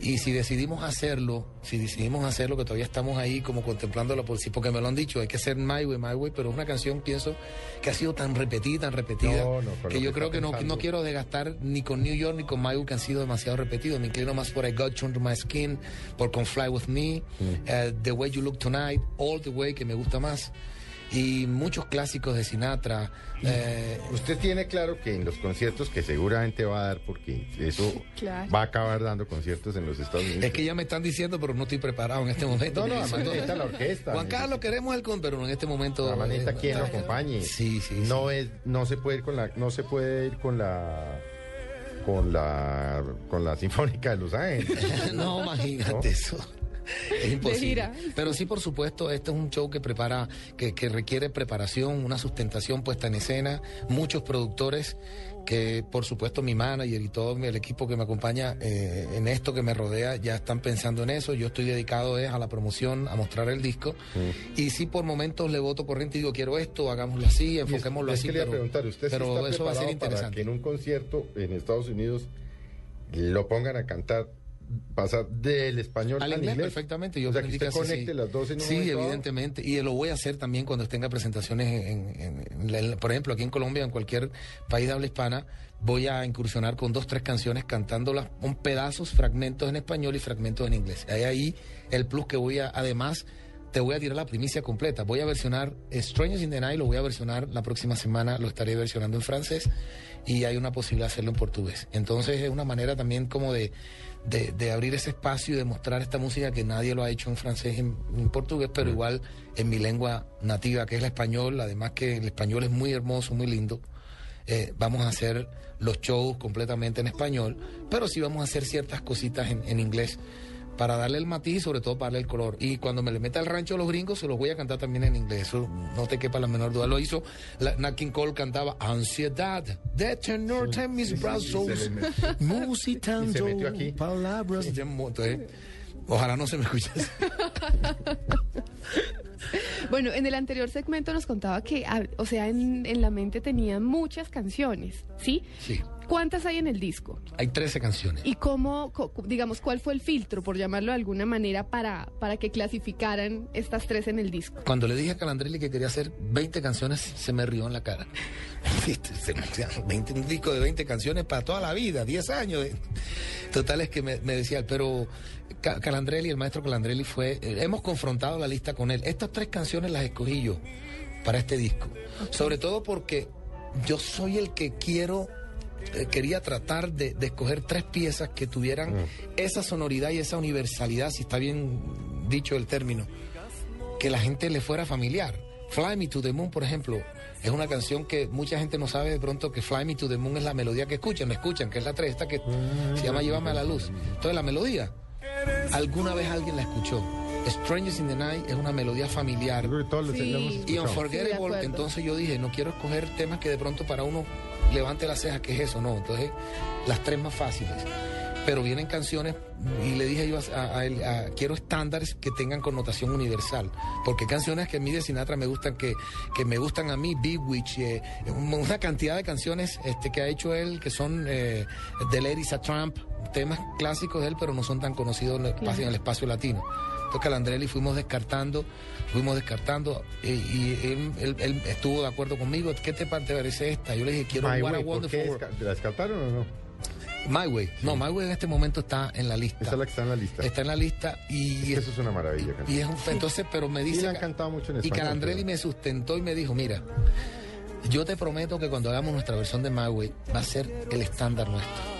Y si decidimos hacerlo, si decidimos hacerlo, que todavía estamos ahí como contemplándolo por sí, porque me lo han dicho, hay que hacer My Way, My Way, pero es una canción, pienso, que ha sido tan repetida, tan repetida, No, no, con que yo que creo que no, no quiero desgastar ni con New York ni con My Way, que han sido demasiado repetidos. Me inclino más por I Got You Under My Skin, por Con Fly With Me, eh, The Way You Look Tonight, All The Way, que me gusta más. Y muchos clásicos de Sinatra. eh, Usted tiene claro que en los conciertos que seguramente va a dar, porque eso claro. va a acabar dando conciertos en los Estados Unidos. Es que ya me están diciendo, pero no estoy preparado en este momento. No, no, además necesita la orquesta, Juan necesita- Carlos, queremos el con, pero en este momento. Necesita eh, quien lo acompañe. Sí, sí. No es, no se puede ir con la, no se puede ir con la, con la, con la sinfónica de Los Ángeles. no, imagínate ¿No? eso. Es imposible. gira. Pero sí, por supuesto, este es un show que prepara, que, que requiere preparación, una sustentación puesta en escena, muchos productores que, por supuesto, mi manager y todo el equipo que me acompaña eh, en esto que me rodea ya están pensando en eso. Yo estoy dedicado es a la promoción, a mostrar el disco. Y sí, por momentos le voto corriente y digo, quiero esto, hagámoslo así, Y es- enfoquémoslo es así. que le pero preguntar, ¿usted sí pero está eso va a ser para interesante. que en un concierto en Estados Unidos lo pongan a cantar, pasar del español Al inglés, inglés? perfectamente. Yo o sea, que usted conecte sí. las dos en un Sí, dado. evidentemente. Y lo voy a hacer también cuando tenga presentaciones, en, en- en en por ejemplo, aquí en Colombia, en cualquier país de habla hispana. Voy a incursionar con dos, tres canciones cantándolas un pedazos, fragmentos en español y fragmentos en inglés. Hay ahí el plus que voy a, además, te voy a tirar la primicia completa. Voy a versionar Strangers in the Night, lo voy a versionar la próxima semana, lo estaré versionando en francés y hay una posibilidad de hacerlo en portugués. Entonces es una manera también como de, de, de abrir ese espacio y de mostrar esta música que nadie lo ha hecho en francés y en, en portugués, pero igual en mi lengua nativa, que es el español, además que el español es muy hermoso, muy lindo. Eh, vamos a hacer los shows completamente en español, pero sí vamos a hacer ciertas cositas en, en inglés para darle el matiz y sobre todo para darle el color. Y cuando me le meta el rancho a los gringos, se los voy a cantar también en inglés. Eso no te quepa la menor duda. Lo hizo, la, Nat King Cole cantaba Ansiedad, de tenor en mis brazos, musitando Y se metió aquí. palabras. Entonces, ojalá no se me escuchase. Bueno, en el anterior segmento nos contaba que, ah, o sea, en, en la mente tenía muchas canciones, ¿sí? Sí. ¿Cuántas hay en el disco? Hay 13 canciones. ¿Y cómo, digamos, cuál fue el filtro, por llamarlo de alguna manera, para, para que clasificaran estas tres en el disco? Cuando le dije a Calandrelli que quería hacer 20 canciones, se me rió en la cara. Viste, se me- 20, un disco de 20 canciones para toda la vida, 10 años. Total es que me, me decía, pero Calandrelli, el maestro Calandrelli fue, eh, hemos confrontado la lista con él. Estas tres canciones las escogí yo para este disco. Sobre todo porque yo soy el que quiero, eh, quería tratar de, de escoger tres piezas que tuvieran esa sonoridad y esa universalidad, si está bien dicho el término, que la gente le fuera familiar. Fly Me to the Moon, por ejemplo, es una canción que mucha gente no sabe de pronto que Fly Me to the Moon es la melodía que escuchan, no escuchan, que es la tres, esta que se llama Llévame a la luz. Entonces la melodía, alguna vez alguien la escuchó. Strangers in the Night es una melodía familiar. Sí, y Sí, Unforgettable, acuerdo. entonces yo dije, no quiero escoger temas que de pronto para uno levante la ceja, que es eso? No, entonces las tres más fáciles. Pero vienen canciones y le dije yo a, a él, a- quiero estándares que tengan connotación universal, porque hay canciones que a mí de Sinatra me gustan, que, que me gustan a mí, Bewitch, eh, una cantidad de canciones este, que ha hecho él, que son eh, The Ladies a Trump, temas clásicos de él, pero no son tan conocidos en el espacio, en el espacio latino. Entonces Calandrelli fuimos descartando, fuimos descartando eh, y él, él- él estuvo de acuerdo conmigo. ¿Qué te parece esta? Yo le dije, quiero My What a Way, ¿por Wonderful ¿La descartaron o no? My Way. No, My Way en este momento está en la lista. Esa es la que está en la lista. Está en la lista y, Eso es una maravilla. canción. y es un entonces, pero me Sí, dice la han cantado mucho en y Calandrelli pero- me sustentó y me dijo, mira, yo te prometo que cuando hagamos nuestra versión de My Way va a ser el estándar nuestro.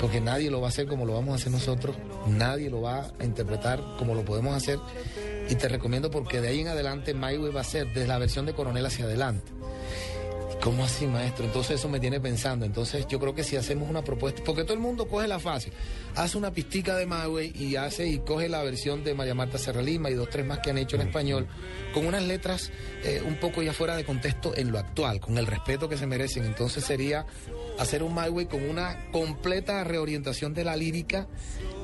Porque nadie lo va a hacer como lo vamos a hacer nosotros, nadie lo va a interpretar como lo podemos hacer. Y te recomiendo porque de ahí en adelante My va a ser desde la versión de Coronel hacia adelante. ¿Cómo así, maestro? Entonces eso me tiene pensando. Entonces yo creo que si hacemos una propuesta, porque todo el mundo coge la fácil, hace una pistica de Maui y hace y coge la versión de María Marta Serra Lima y dos, tres más que han hecho en español, con unas letras eh, un poco ya fuera de contexto en lo actual, con el respeto que se merecen. Entonces sería hacer un My con una completa reorientación de la lírica,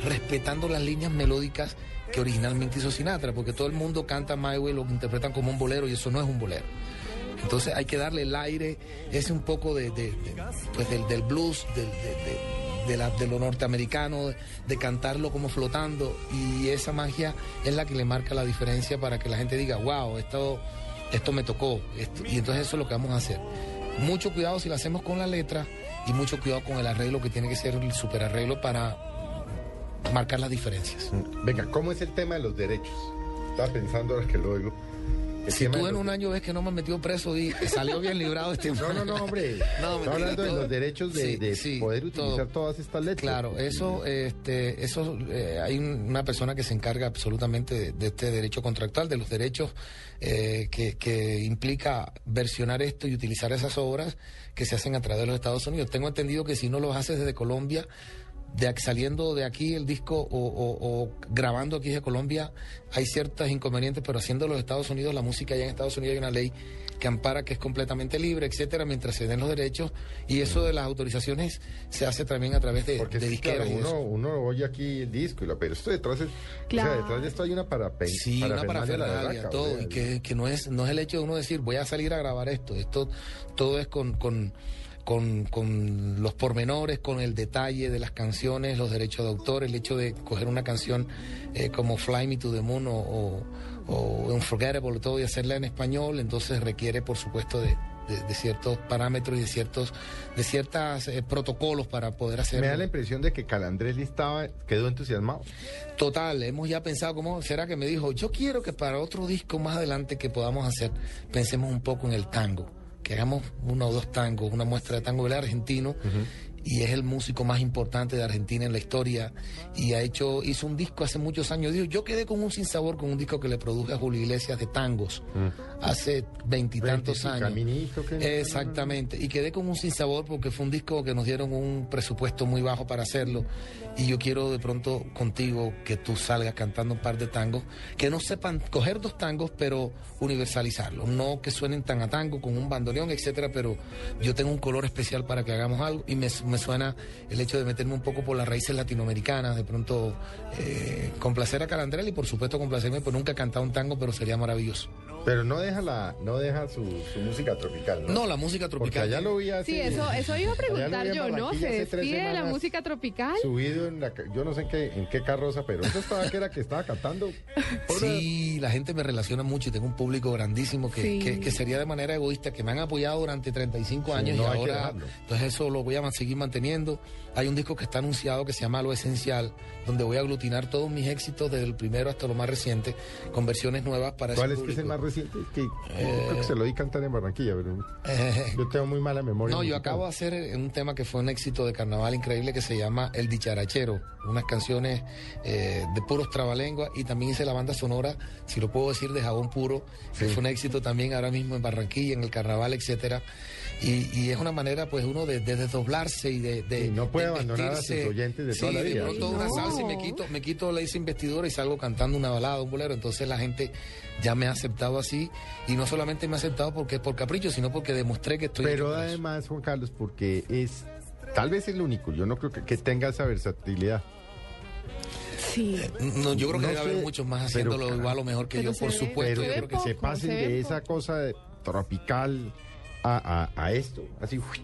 respetando las líneas melódicas que originalmente hizo Sinatra, porque todo el mundo canta My lo interpretan como un bolero y eso no es un bolero. Entonces hay que darle el aire, ese un poco de, pues del, del blues, del- de, la- de lo norteamericano, de cantarlo como flotando. Y esa magia es la que le marca la diferencia para que la gente diga, wow, esto, esto me tocó. esto". Y entonces eso es lo que vamos a hacer. Mucho cuidado si lo hacemos con la letra y mucho cuidado con el arreglo que tiene que ser el super arreglo para marcar las diferencias. Venga, ¿cómo es el tema de los derechos? Estaba pensando ahora que lo oigo. Si tú en un año ves que no me metió preso y salió bien librado este No, no, no, hombre. No, Está hablando de todo- los derechos de, Sí, de sí, poder todo. utilizar todas estas letras. Claro, eso, este, eso, eh, hay un- una persona que se encarga absolutamente de, de este derecho contractual, de los derechos eh, que, que implica versionar esto y utilizar esas obras que se hacen a través de los Estados Unidos. Tengo entendido que si no los haces desde Colombia, de saliendo de aquí el disco o, o- o grabando aquí de Colombia, hay ciertos inconvenientes, pero haciendo los Estados Unidos, la música allá en Estados Unidos hay una ley que ampara que es completamente libre, etcétera, mientras se den los derechos y eso de las autorizaciones se hace también a través de, Porque de sí, claro, disqueras uno, uno oye aquí el disco, y lo, pero esto detrás es, Claro. o sea, detrás de esto hay una para Sí, una parafernalia, todo, y que, que no es no es el hecho de uno decir voy a salir a grabar esto, esto todo es con, con, con, con los pormenores, con el detalle de las canciones, los derechos de autor, el hecho de coger una canción eh, como Fly Me to the Moon o, o, o Unforgettable todo y hacerla en español, entonces requiere por supuesto de, de- de ciertos parámetros y de ciertos de ciertas eh, protocolos para poder hacerlo. Me da la impresión de que Calandrelli estaba, quedó entusiasmado. Total, hemos ya pensado cómo será que me dijo, yo quiero que para otro disco más adelante que podamos hacer, pensemos un poco en el tango, hagamos uno o dos tangos, una muestra de tango del argentino y es el músico más importante de Argentina en la historia y ha hecho hizo un disco hace muchos años. Digo, Yo quedé con un sinsabor con un disco que le produje a Julio Iglesias de tangos hace veintitantos años. Caminito, que- Exactamente. Y quedé con un sinsabor porque fue un disco que nos dieron un presupuesto muy bajo para hacerlo. Y yo quiero de pronto contigo que tú salgas cantando un par de tangos, que no sepan coger dos tangos, pero universalizarlos. No que suenen tan a tango con un bandoneón, etcétera, pero yo tengo un color especial para que hagamos algo. Y me, me suena el hecho de meterme un poco por las raíces latinoamericanas, de pronto eh, complacer a Calandrell y por supuesto complacerme, pues nunca he cantado un tango, pero sería maravilloso. Pero no deja la, no deja su, su música tropical, ¿no? No, la música Porque tropical. allá lo vi así. Sí, eso, eso iba a preguntar yo, ¿no? Se hace despide de la música tropical. Subido en la, yo no sé en qué, en qué carroza, pero eso estaba que era que estaba cantando. Sí, la gente me relaciona mucho y tengo un público grandísimo que, Sí. que- que sería de manera egoísta, que me han apoyado durante 35 Sí, años no y ahora, entonces eso lo voy a seguir manteniendo. Hay un disco que está anunciado que se llama Lo Esencial, donde voy a aglutinar todos mis éxitos desde el primero hasta lo más reciente, con versiones nuevas para ¿Cuál ese es que es el público. más reciente? Que, Eh, creo que se lo di cantar en Barranquilla, pero yo tengo muy mala memoria. No, yo acabo de hacer eh, un tema que fue un éxito de carnaval increíble que se llama El Dicharachero, unas canciones eh, de puros trabalenguas y también hice la banda sonora, si lo puedo decir, de Jabón Puro, que fue un éxito también ahora mismo en Barranquilla, en el carnaval, etcétera. Y, y es una manera, pues, uno de, de desdoblarse y de, de- no puede de abandonar a sus oyentes de Sí, toda la vida. pronto una No. salsa y me quito, me quito la hice investidura y salgo cantando una balada, un bolero. Entonces la gente ya me ha aceptado así y no solamente me ha aceptado porque es por capricho, sino porque demostré que estoy. Pero además, Juan Carlos, porque es tal vez el único, yo no creo que, que tenga esa versatilidad. Sí. No, yo creo que No debe haber sé, muchos más pero haciéndolo igual o mejor que Pero yo, por supuesto. yo creo que poco, se pasen se de poco. esa cosa de tropical a, a- a esto, así uy,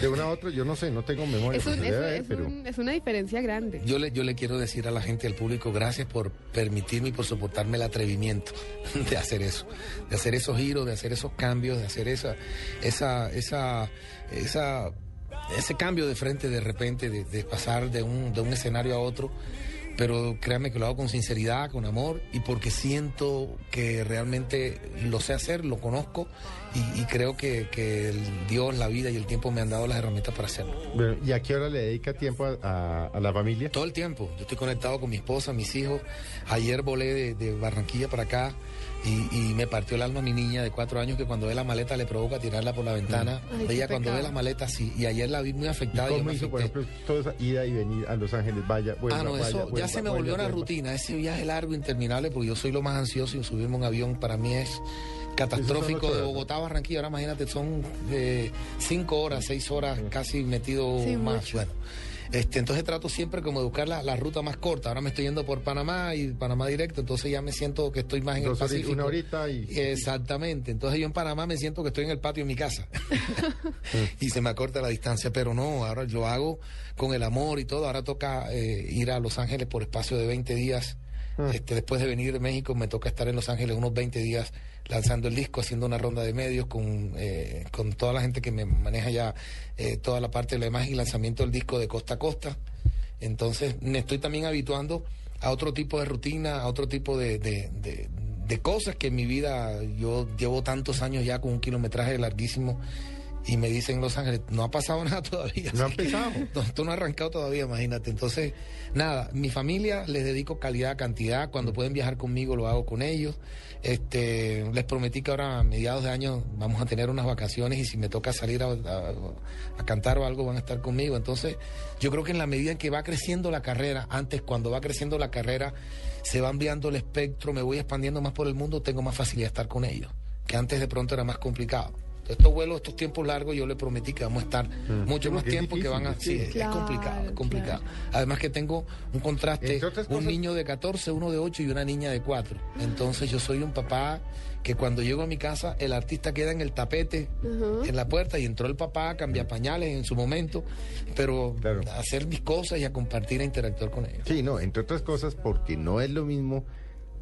de una a otra, yo no sé, no tengo memoria, Es, un- es, haber, es pero un- es una diferencia grande. Yo le, yo le quiero decir a la gente, al público, gracias por permitirme y por soportarme el atrevimiento de hacer eso, de hacer esos giros, de hacer esos cambios, de hacer esa, esa, esa, esa, ese cambio de frente de repente, de, de pasar de un, de un escenario a otro. Pero créanme que lo hago con sinceridad, con amor y porque siento que realmente lo sé hacer, lo conozco y, y creo que, que el Dios, la vida y el tiempo me han dado las herramientas para hacerlo. Bueno, ¿y a qué hora le dedica tiempo a, a- a la familia? Todo el tiempo. Yo estoy conectado con mi esposa, mis hijos. Ayer volé de, de Barranquilla para acá y, y me partió el alma mi niña de cuatro años que cuando ve la maleta le provoca tirarla por la ventana. Ay, Ella cuando ve la maleta sí. Y ayer la vi muy ¿Y afectada. y yo cómo me hizo, por ejemplo, toda esa ida y venir a Los Ángeles? Vaya, vuelva, ah, no, vaya, eso ya se me vaya, volvió una vuelva. rutina. Ese viaje largo, interminable, porque yo soy lo más ansioso y subirme un avión para mí es catastrófico de. Bogotá a Barranquilla. Ahora imagínate, son eh, cinco horas, seis horas casi metido Sí, más. mucho. Bueno, este, entonces trato siempre como de buscar la, la ruta más corta. Ahora me estoy yendo por Panamá y Panamá directo, entonces ya me siento que estoy más en el Pacífico. una horita y... Exactamente. Entonces yo en Panamá me siento que estoy en el patio de mi casa. y se me acorta la distancia, pero no, ahora lo hago con el amor y todo. Ahora toca eh, ir a Los Ángeles por espacio de 20 días. Este, después de venir de México me toca estar en Los Ángeles unos 20 días lanzando el disco, haciendo una ronda de medios con, eh, con toda la gente que me maneja ya eh, toda la parte de la imagen y lanzamiento del disco de costa a costa. Entonces me estoy también habituando a otro tipo de rutina, a otro tipo de, de- de- de cosas que en mi vida yo llevo tantos años ya con un kilometraje larguísimo y me dicen en Los Ángeles, no ha pasado nada todavía. No ha empezado. no, esto no ha arrancado todavía, imagínate. Entonces, nada, mi familia les dedico calidad, cantidad. Cuando pueden viajar conmigo, lo hago con ellos. Este, les prometí que ahora a mediados de año vamos a tener unas vacaciones y si me toca salir a, a- a cantar o algo van a estar conmigo. Entonces, yo creo que en la medida en que va creciendo la carrera, antes cuando va creciendo la carrera, se va ampliando el espectro, me voy expandiendo más por el mundo, tengo más facilidad de estar con ellos, que antes de pronto era más complicado. Estos vuelos, estos tiempos largos, yo le prometí que vamos a estar mucho Sí, más tiempo que van a... Sí, sí. es complicado, es complicado. Además que tengo un contraste, un cosas- niño de 14, uno de 8 y una niña de 4. Entonces yo soy un papá que cuando llego a mi casa el artista queda en el tapete, en la puerta y entró el papá, cambia pañales en su momento, pero a hacer mis cosas y a compartir e interactuar con ellos. Sí, no, entre otras cosas porque no es lo mismo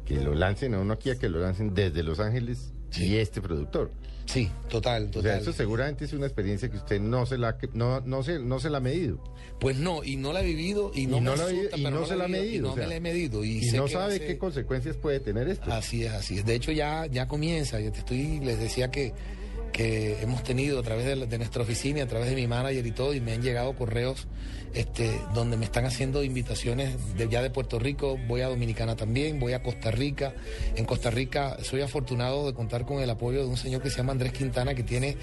que lo lancen a uno aquí a que lo lancen desde Los Ángeles y este productor. Sí, total, O sea, total. eso seguramente es una experiencia que usted no se la no no se no se la ha medido. Pues no, y no la he vivido y no, Y me no la ha asusta, vivido, y pero no la se la ha medido, Y no o sea, me la he medido. Y, Y, sé no que sabe hace- qué consecuencias puede tener esto. Así es, así es. De hecho, ya, ya comienza. Yo te estoy, les decía que que hemos tenido a través de, de nuestra oficina, a través de mi manager y todo, y me han llegado correos este, donde me están haciendo invitaciones de, ya de Puerto Rico, voy a Dominicana también, voy a Costa Rica. En Costa Rica soy afortunado de contar con el apoyo de un señor que se llama Andrés Quintana, que tiene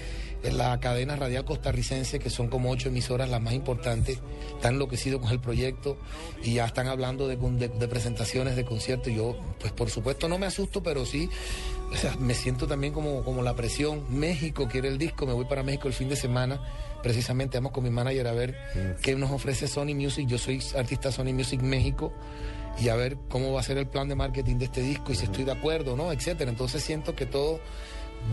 la cadena radial costarricense, que son como ocho emisoras las más importantes, están enloquecidos con el proyecto y ya están hablando de, de- presentaciones, de conciertos. Yo, pues por supuesto no me asusto, pero sí o sea, me siento también como, como la presión. México quiere el disco, me voy para México el fin de semana. Precisamente vamos con mi manager a ver qué nos ofrece Sony Music. Yo soy artista Sony Music México y a ver cómo va a ser el plan de marketing de este disco y si estoy de acuerdo, ¿no? Etcétera. Entonces siento que todo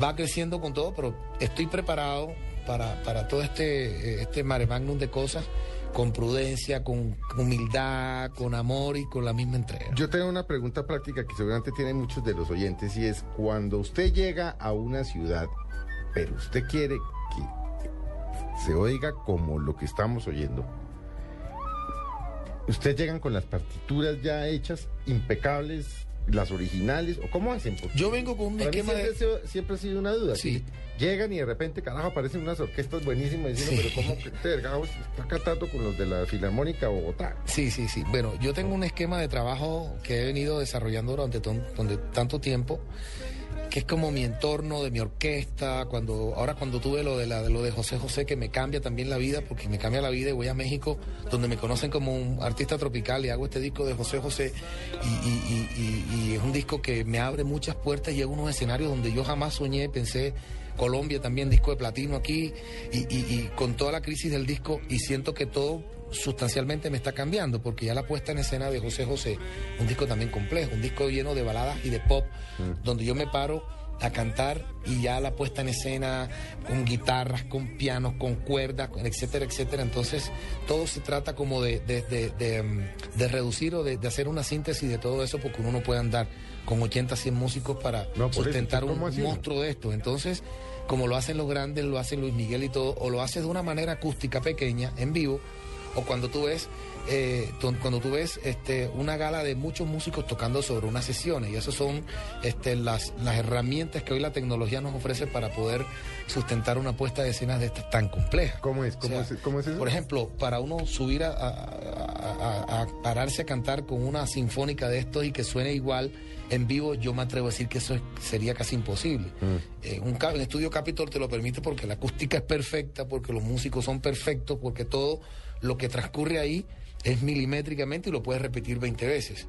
va creciendo con todo, pero estoy preparado para, para todo este, este mare magnum de cosas con prudencia, con humildad, con amor y con la misma entrega. Yo tengo una pregunta práctica que seguramente tienen muchos de los oyentes y es cuando usted llega a una ciudad, pero usted quiere que se oiga como lo que estamos oyendo. ¿Ustedes llegan con las partituras ya hechas, impecables, las originales, o cómo hacen? Porque Yo vengo con un esquema siempre, de- siempre ha sido una duda. Sí. Llegan y de repente, carajo, aparecen unas orquestas buenísimas diciendo, Sí. pero ¿cómo que vergajo está cantando con los de la Filarmónica Bogotá? Sí, sí, sí. Bueno, yo tengo un esquema de trabajo que he venido desarrollando durante, ton- durante tanto tiempo, que es como mi entorno de mi orquesta. Cuando ahora cuando tuve lo de la, de lo de José José que me cambia también la vida, porque me cambia la vida y voy a México, donde me conocen como un artista tropical y hago este disco de José José y, es un disco que me abre muchas puertas y a unos escenarios donde yo jamás soñé, pensé. Colombia también, disco de platino aquí, y- y con toda la crisis del disco, y siento que todo sustancialmente me está cambiando, porque ya la puesta en escena de José José, un disco también complejo, un disco lleno de baladas y de pop, donde yo me paro a cantar y ya la puesta en escena con guitarras, con pianos, con cuerdas, etcétera, etcétera. Entonces, todo se trata como de, de, de- de, mm, de reducir o de, hacer una síntesis de todo eso, porque uno no puede andar con 80, 100 músicos para No, eso, sustentar un monstruo de esto. Entonces, como lo hacen los grandes, lo hacen Luis Miguel y todo, o lo haces de una manera acústica pequeña, en vivo, o cuando tú ves, eh, cuando tú ves este, una gala de muchos músicos tocando sobre unas sesiones, y esas son este, las, las herramientas que hoy la tecnología nos ofrece para poder sustentar una puesta de escenas de estas tan complejas. ¿Cómo es? ¿Cómo, O sea, es, cómo es eso? Por ejemplo, para uno subir a, a- a- a pararse a cantar con una sinfónica de estos y que suene igual en vivo, yo me atrevo a decir que eso es- sería casi imposible. Eh, un, ca- un estudio Capitol te lo permite porque la acústica es perfecta, porque los músicos son perfectos, porque todo lo que transcurre ahí es milimétricamente y lo puedes repetir 20 veces.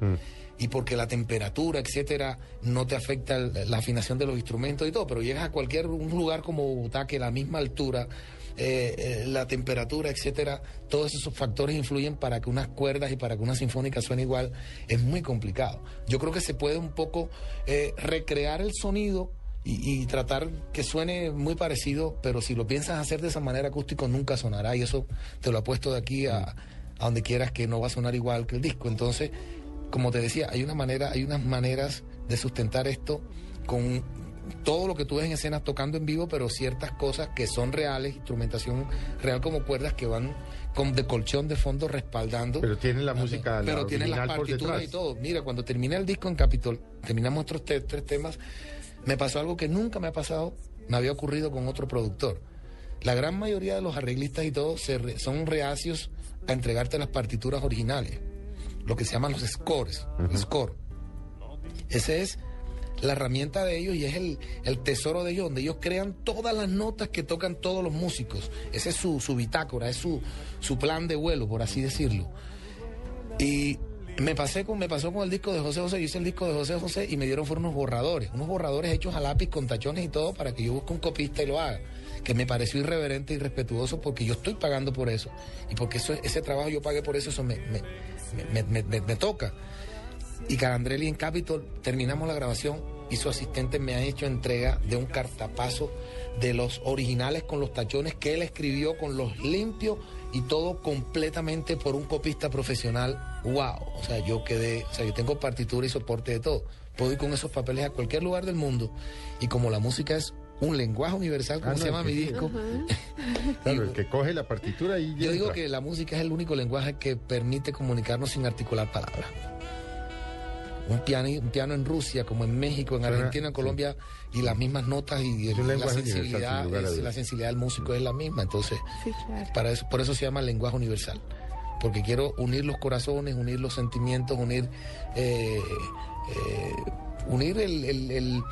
Y porque la temperatura, etcétera, no te afecta la afinación de los instrumentos y todo, pero llegas a cualquier un lugar como Bogotá, que a la misma altura, eh, eh, la temperatura, etcétera, todos esos factores influyen para que unas cuerdas y para que una sinfónica suene igual. Es muy complicado. Yo creo que se puede un poco eh, recrear el sonido y, y tratar que suene muy parecido, pero si lo piensas hacer de esa manera acústico nunca sonará y eso te lo apuesto de aquí a, a donde quieras que no va a sonar igual que el disco. Entonces, como te decía, hay una manera, hay unas maneras de sustentar esto con todo lo que tú ves en escenas tocando en vivo, pero ciertas cosas que son reales, instrumentación real como cuerdas que van con de colchón de fondo respaldando. Pero tiene la música, la Pero tiene las partituras y todo. Mira, cuando terminé el disco en Capitol, terminamos otros te- tres temas, me pasó algo que nunca me ha pasado, me había ocurrido con otro productor. La gran mayoría de los arreglistas y todo se re- son reacios a entregarte las partituras originales, lo que se llaman los scores, el score. Ese es la herramienta de ellos y es el, el tesoro de ellos, donde ellos crean todas las notas que tocan todos los músicos. Ese es su, su bitácora, es su, su plan de vuelo, por así decirlo. Y me pasé con, me pasó con el disco de José José, yo hice el disco de José José y me dieron fueron unos borradores, unos borradores hechos a lápiz con tachones y todo para que yo busque un copista y lo haga. Que me pareció irreverente y irrespetuoso porque yo estoy pagando por eso. Y porque eso, ese trabajo yo pagué por eso, eso me, me, me- me- toca. Y Carandrelli en Capitol, terminamos la grabación y su asistente me ha hecho entrega de un cartapazo de los originales con los tachones que él escribió con los limpios y todo completamente por un copista profesional. ¡Wow! O sea, yo quedé, o sea, yo tengo partitura y soporte de todo. Puedo ir con esos papeles a cualquier lugar del mundo y como la música es un lenguaje universal, como Ah, se llama mi sí. disco, Claro, el que coge la partitura y yo digo que la música es el único lenguaje que permite comunicarnos sin articular palabras. Un piano, un piano en Rusia, como en México, en Suena- Argentina, en Colombia, y las mismas notas y el- la sensibilidad, es- la sensibilidad del músico es la misma. Entonces, Sí, claro. para eso, por eso se llama lenguaje universal. Porque quiero unir los corazones, unir los sentimientos, unir, eh, eh, unir el, el- el-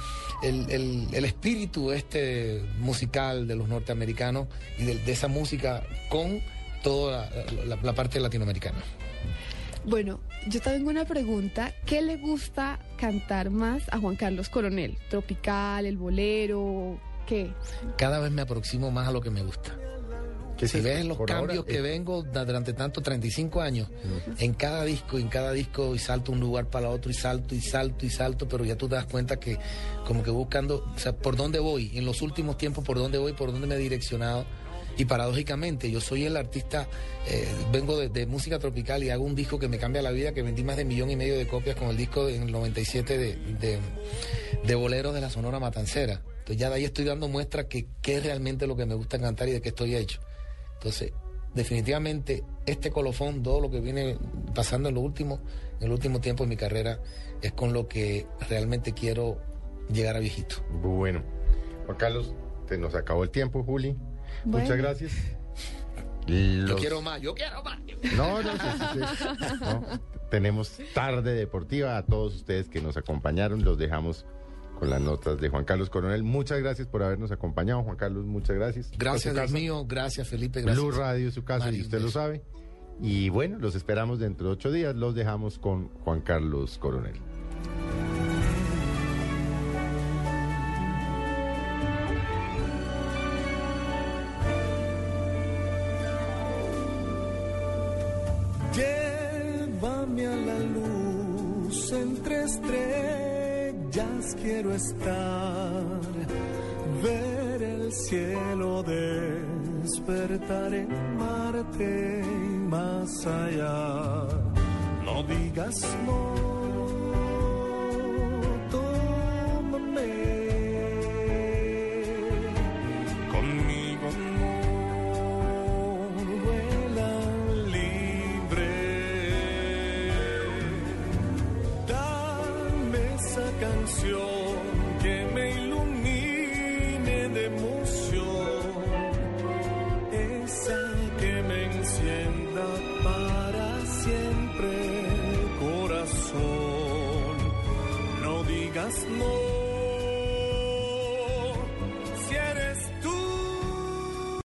el- el- el espíritu este musical de los norteamericanos y de, de esa música con toda la, la- la parte latinoamericana. Bueno, yo tengo una pregunta. ¿Qué le gusta cantar más a Juan Carlos Coronel? ¿Tropical, el bolero? ¿Qué? Cada vez me aproximo más a lo que me gusta. ¿Qué es si ves los cambios ahora, que eh. vengo durante tanto 35 años, en cada disco, en cada disco, y salto un lugar para otro, y salto, y salto, y salto, pero ya tú te das cuenta que como que buscando, o sea, por dónde voy, en los últimos tiempos, por dónde voy, por dónde me he direccionado. Y paradójicamente, yo soy el artista, eh, vengo de, música tropical y hago un disco que me cambia la vida, que vendí más de millón y medio de copias con el disco en el 97 de, de, de boleros de la Sonora Matancera. Entonces ya de ahí estoy dando muestra que qué es realmente lo que me gusta cantar y de qué estoy hecho. Entonces, definitivamente, este colofón, todo lo que viene pasando en lo último, en el último tiempo de mi carrera, es con lo que realmente quiero llegar a viejito. Bueno, Juan Carlos, se nos acabó el tiempo, Juli. Bueno. Muchas gracias. Yo Los- quiero más, yo quiero más. No, no, sí, sí, sí. No, Tenemos tarde deportiva a todos ustedes que nos acompañaron. Los dejamos con las notas de Juan Carlos Coronel. Muchas gracias por habernos acompañado, Juan Carlos. Muchas gracias. Gracias, Dios mío, gracias, Felipe, gracias. Blue Radio es su casa Mari, y usted lo sabe. Y bueno, los esperamos dentro de ocho días. Los dejamos con Juan Carlos Coronel. Estrellas quiero estar, ver el cielo despertar en Marte y más allá. No digas no,